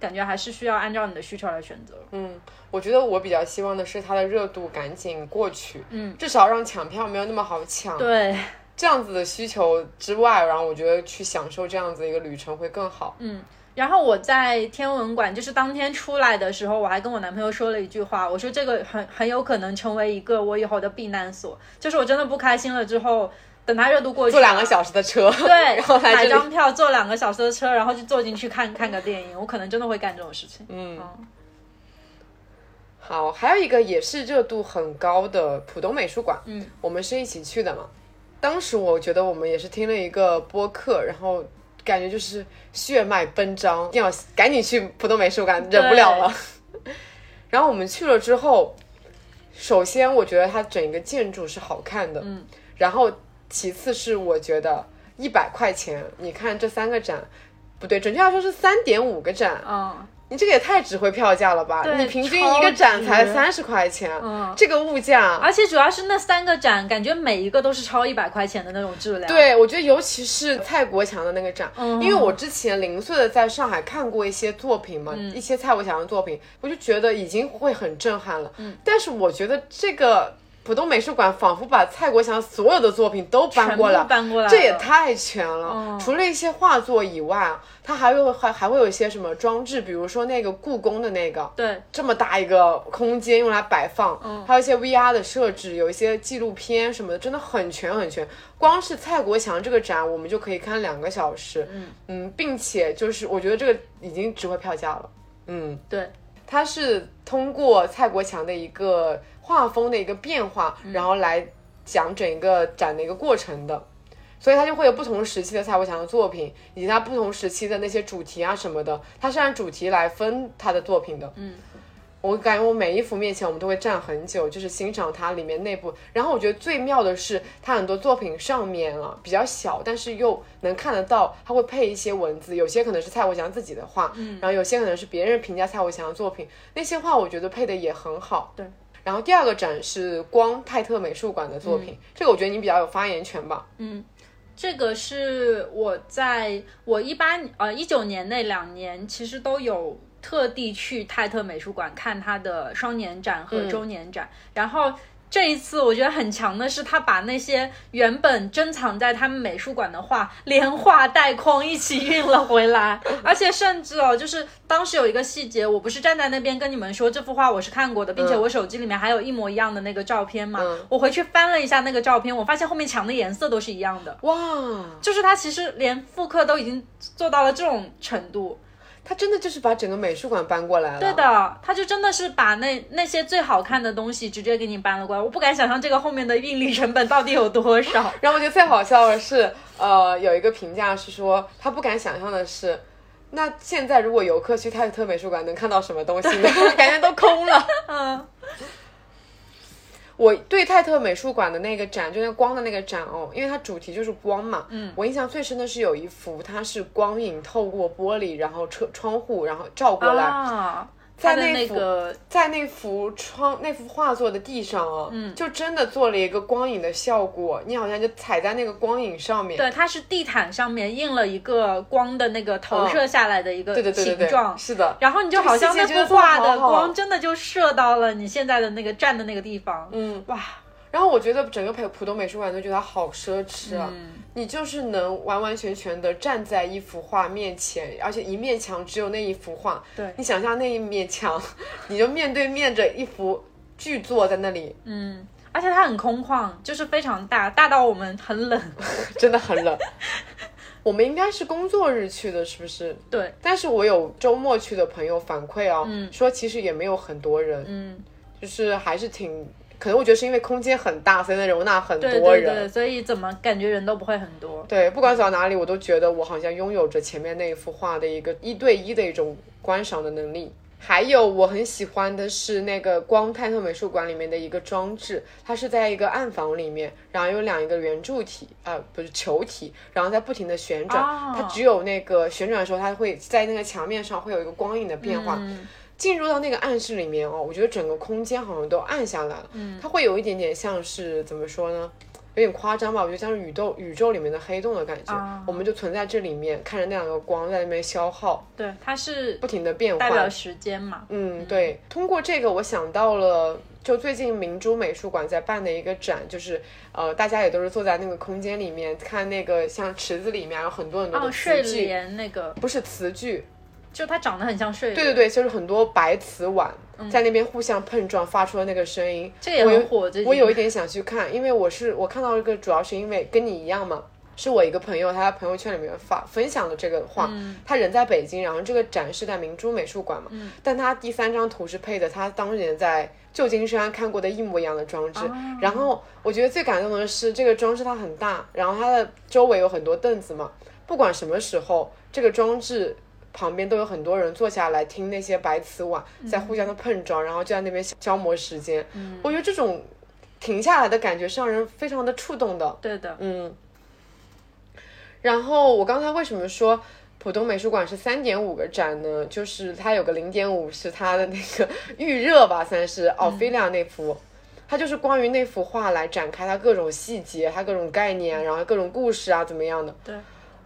感觉还是需要按照你的需求来选择。嗯，我觉得我比较希望的是它的热度赶紧过去，嗯，至少让抢票没有那么好抢。对，这样子的需求之外，然后我觉得去享受这样子一个旅程会更好。嗯，然后我在天文馆，就是当天出来的时候，我还跟我男朋友说了一句话，我说这个很很有可能成为一个我以后的避难所，就是我真的不开心了之后，等它热度过去，坐两个小时的车，对，然后来买张票坐两个小时的车，然后就坐进去看看个电影，我可能真的会干这种事情。嗯。嗯。好，还有一个也是热度很高的浦东美术馆，嗯，我们是一起去的嘛。当时我觉得我们也是听了一个播客，然后感觉就是血脉奔张，一定要赶紧去浦东美术馆，忍不了了。然后我们去了之后，首先我觉得它整个建筑是好看的，嗯，然后其次是我觉得一百块钱，你看这三个展，不对，准确来说是三点五个展，嗯，你这个也太值回票价了吧？你平均一个展才三十块钱，嗯这个物价，而且主要是那三个展，感觉每一个都是超一百块钱的那种质量。，对我觉得尤其是蔡国强的那个展，嗯因为我之前零碎的在上海看过一些作品嘛，嗯一些蔡国强的作品，我就觉得已经会很震撼了。嗯但是我觉得这个浦东美术馆仿佛把蔡国强所有的作品都搬过来，搬过来，这也太全了。嗯。除了一些画作以外啊，它还会还还会有一些什么装置，比如说那个故宫的那个，对，这么大一个空间用来摆放，嗯。还有一些 VR 的设置，有一些纪录片什么的，真的很全很全。光是蔡国强这个展，我们就可以看两个小时，嗯。并且就是我觉得这个已经值回票价了，嗯，对，它是通过蔡国强的一个画风的一个变化，然后来讲整个展的一个过程的。所以它就会有不同时期的蔡国强的作品，以及他不同时期的那些主题啊什么的，它是按主题来分他的作品的。嗯，我感觉我每一幅面前我们都会站很久，就是欣赏它里面内部。然后我觉得最妙的是，它很多作品上面啊比较小，但是又能看得到，它会配一些文字，有些可能是蔡国强自己的话，嗯，然后有些可能是别人评价蔡国强的作品，那些话我觉得配的也很好。对。然后第二个展是光泰特美术馆的作品，这个我觉得你比较有发言权吧。嗯这个是我在我一八呃一九年那两年，其实都有特地去泰特美术馆看他的双年展和周年展，然后。这一次我觉得很强的是，他把那些原本珍藏在他们美术馆的画，连画带框一起运了回来，而且甚至哦，就是当时有一个细节，我不是站在那边跟你们说这幅画我是看过的，并且我手机里面还有一模一样的那个照片嘛，我回去翻了一下那个照片，我发现后面墙的颜色都是一样的，哇，就是他其实连复刻都已经做到了这种程度。他真的就是把整个美术馆搬过来了。对的，他就真的是把那那些最好看的东西直接给你搬了过来。我不敢想象这个后面的运力成本到底有多少。然后我觉得最好笑的是，呃，有一个评价是说，他不敢想象的是，那现在如果游客去泰特美术馆能看到什么东西呢？感觉都空了。嗯，我对泰特美术馆的那个展，就那光的那个展哦，因为它主题就是光嘛。嗯，我印象最深的是有一幅，它是光影透过玻璃，然后车窗户，然后照过来。啊，在那个在那幅窗那幅画作的地上啊，嗯，就真的做了一个光影的效果，你好像就踩在那个光影上面。对，它是地毯上面印了一个光的那个投射下来的一个对对对对对，形状，是的。然后你就好像那幅画的光真的就射到了你现在的那个站的那个地方，嗯，哇，然后我觉得整个普浦东美术馆都觉得它好奢侈啊，嗯你就是能完完全全的站在一幅画面前，而且一面墙只有那一幅画，对。你想象那一面墙，你就面对面着一幅巨作在那里，嗯，而且它很空旷，就是非常大，大到我们很冷，真的很冷。我们应该是工作日去的，是不是？对，但是我有周末去的朋友反馈啊，说其实也没有很多人，嗯，就是还是挺，可能我觉得是因为空间很大，所以能容纳很多人。对对，所以怎么感觉人都不会很多，对，不管走到哪里，我都觉得我好像拥有着前面那一幅画的一个一对一的一种观赏的能力。还有我很喜欢的是那个光泰特美术馆里面的一个装置，它是在一个暗房里面，然后有两个圆柱体，呃，不是球体，然后在不停的旋转，哦它只有那个旋转的时候，它会在那个墙面上会有一个光影的变化。嗯进入到那个暗室里面哦，我觉得整个空间好像都暗下来了，嗯它会有一点点像是怎么说呢？有点夸张吧，我觉得像是宇宙宇宙里面的黑洞的感觉。啊我们就存在这里面，看着那两个光在那边消耗，对，它是不停的变化。代表时间嘛，嗯，对。通过这个，我想到了，就最近明珠美术馆在办的一个展，就是呃，大家也都是坐在那个空间里面看那个像池子里面有很多很多哦，的睡莲那个，不是瓷具，就它长得很像睡莲，对对对，就是很多白瓷碗在那边互相碰撞，发出了那个声音。这个也我有很火，最近。我有一点想去看，因为我是我看到这个，主要是因为跟你一样嘛，是我一个朋友，他在朋友圈里面发分享了这个画，他人在北京，然后这个展是在明珠美术馆嘛，但他第三张图是配的他当年在旧金山看过的一模一样的装置，然后我觉得最感动的是这个装置它很大，然后它的周围有很多凳子嘛，不管什么时候这个装置。旁边都有很多人坐下来听那些白瓷碗在互相的碰撞，然后就在那边消磨时间。我觉得这种停下来的感觉是让人非常的触动的。对的，嗯，然后我刚才为什么说浦东美术馆是三点五个展呢？就是它有个零点五是它的那个预热吧，算是奥菲利亚那幅。它就是关于那幅画来展开它各种细节、它各种概念，然后各种故事啊，怎么样的？对，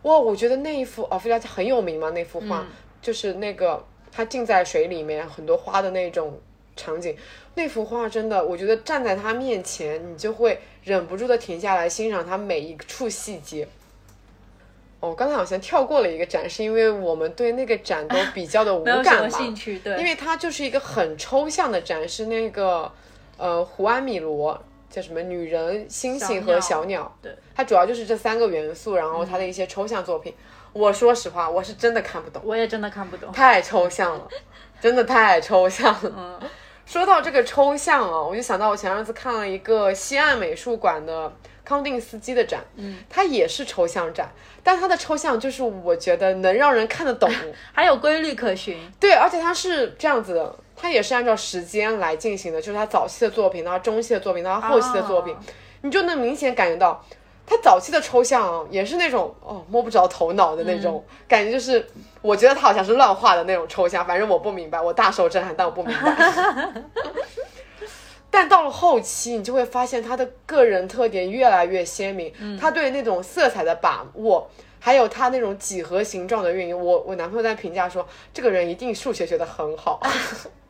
哇，我觉得那一幅奥菲利亚很有名嘛，那幅画、就是那个它浸在水里面很多花的那种场景，那幅画真的，我觉得站在它面前，你就会忍不住的停下来欣赏它每一处细节。哦，刚才好像跳过了一个展，是因为我们对那个展都比较的无感吧？兴趣，对，因为它就是一个很抽象的展，是那个呃胡安米罗叫什么女人、星星和小鸟，对，它主要就是这三个元素，然后它的一些抽象作品。我说实话，我是真的看不懂，我也真的看不懂，太抽象了，真的太抽象了。嗯说到这个抽象啊，我就想到我前阵子看了一个西岸美术馆的康定斯基的展，嗯，它也是抽象展，但它的抽象就是我觉得能让人看得懂。还有规律可循，对，而且它是这样子的，它也是按照时间来进行的，就是他早期的作品，它中期的作品，它后期的作品，哦你就能明显感觉到，他早期的抽象啊，也是那种哦摸不着头脑的那种、感觉，就是我觉得他好像是乱画的那种抽象，反正我不明白，我大受震撼，但我不明白。但到了后期，你就会发现他的个人特点越来越鲜明，他对那种色彩的把握，还有他那种几何形状的运用。我我男朋友在评价说，这个人一定数学学得很好。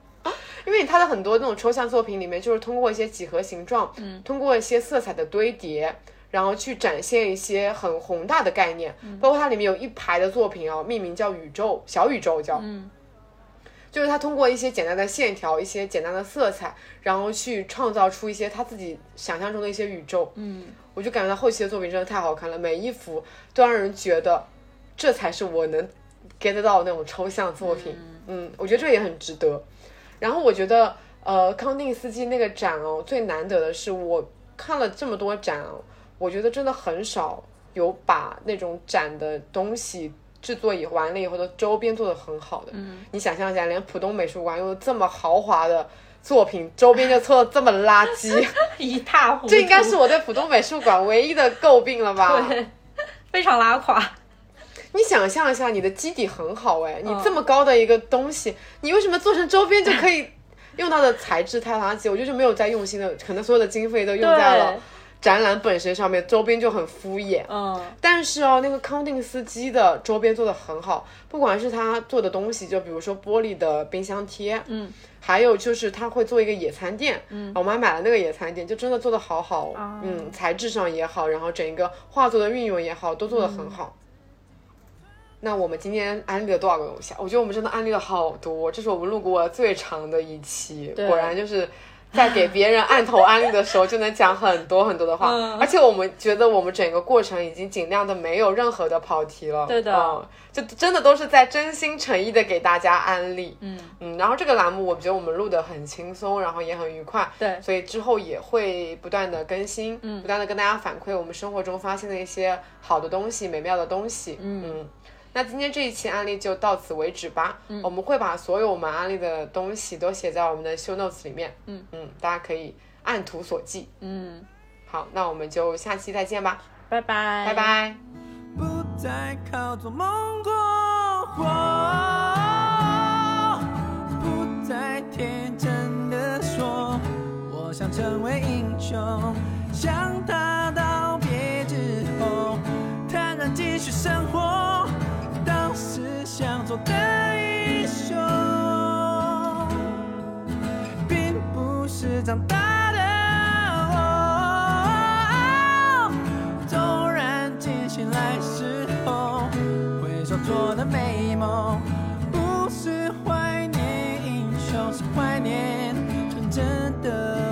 因为他的很多那种抽象作品里面，就是通过一些几何形状，嗯，通过一些色彩的堆叠，然后去展现一些很宏大的概念。包括它里面有一排的作品啊，命名叫宇宙小宇宙叫，嗯，就是他通过一些简单的线条、一些简单的色彩，然后去创造出一些他自己想象中的一些宇宙。嗯，我就感觉他后期的作品真的太好看了，每一幅都让人觉得这才是我能 get 到的那种抽象作品。嗯，我觉得这也很值得。然后我觉得，呃，康定斯基那个展哦，最难得的是我看了这么多展哦，我觉得真的很少有把那种展的东西制作以完了以后的周边做的很好的。嗯，你想象一下，连浦东美术馆用这么豪华的作品，周边就做的这么垃圾，一塌糊涂。这应该是我对浦东美术馆唯一的诟病了吧？对，非常拉垮。你想象一下，你的基底很好哎，你这么高的一个东西，你为什么做成周边就可以用到的材质太垃圾？我觉得就没有在用心的，可能所有的经费都用在了展览本身上面，周边就很敷衍。嗯，但是哦，那个康定斯基的周边做的很好，不管是他做的东西，就比如说玻璃的冰箱贴，嗯，还有就是他会做一个野餐垫，嗯，我们还买了那个野餐垫，就真的做的好好，嗯，材质上也好，然后整一个画作的运用也好，都做的很好。那我们今天安利了多少个东西啊？我觉得我们真的安利了好多，这是我们录过最长的一期。果然就是在给别人按头安利的时候，就能讲很多很多的话。而且我们觉得我们整个过程已经尽量的没有任何的跑题了。对的，就真的都是在真心诚意的给大家安利。嗯嗯，然后这个栏目我觉得我们录的很轻松，然后也很愉快。对，所以之后也会不断的更新，嗯，不断的跟大家反馈我们生活中发现的一些好的东西、美妙的东西。嗯。那今天这一期案例就到此为止吧。嗯，我们会把所有我们案例的东西都写在我们的 show notes 里面。嗯嗯，大家可以按图索骥。嗯，好，那我们就下期再见吧。拜拜，拜拜。不再靠做梦过活，不再天真的说我想成为英雄，想他道别之后，坦然继续生活。想做的英雄，并不是长大的我。纵然惊醒来时候，回首做的美梦，不是怀念英雄，是怀念纯真的。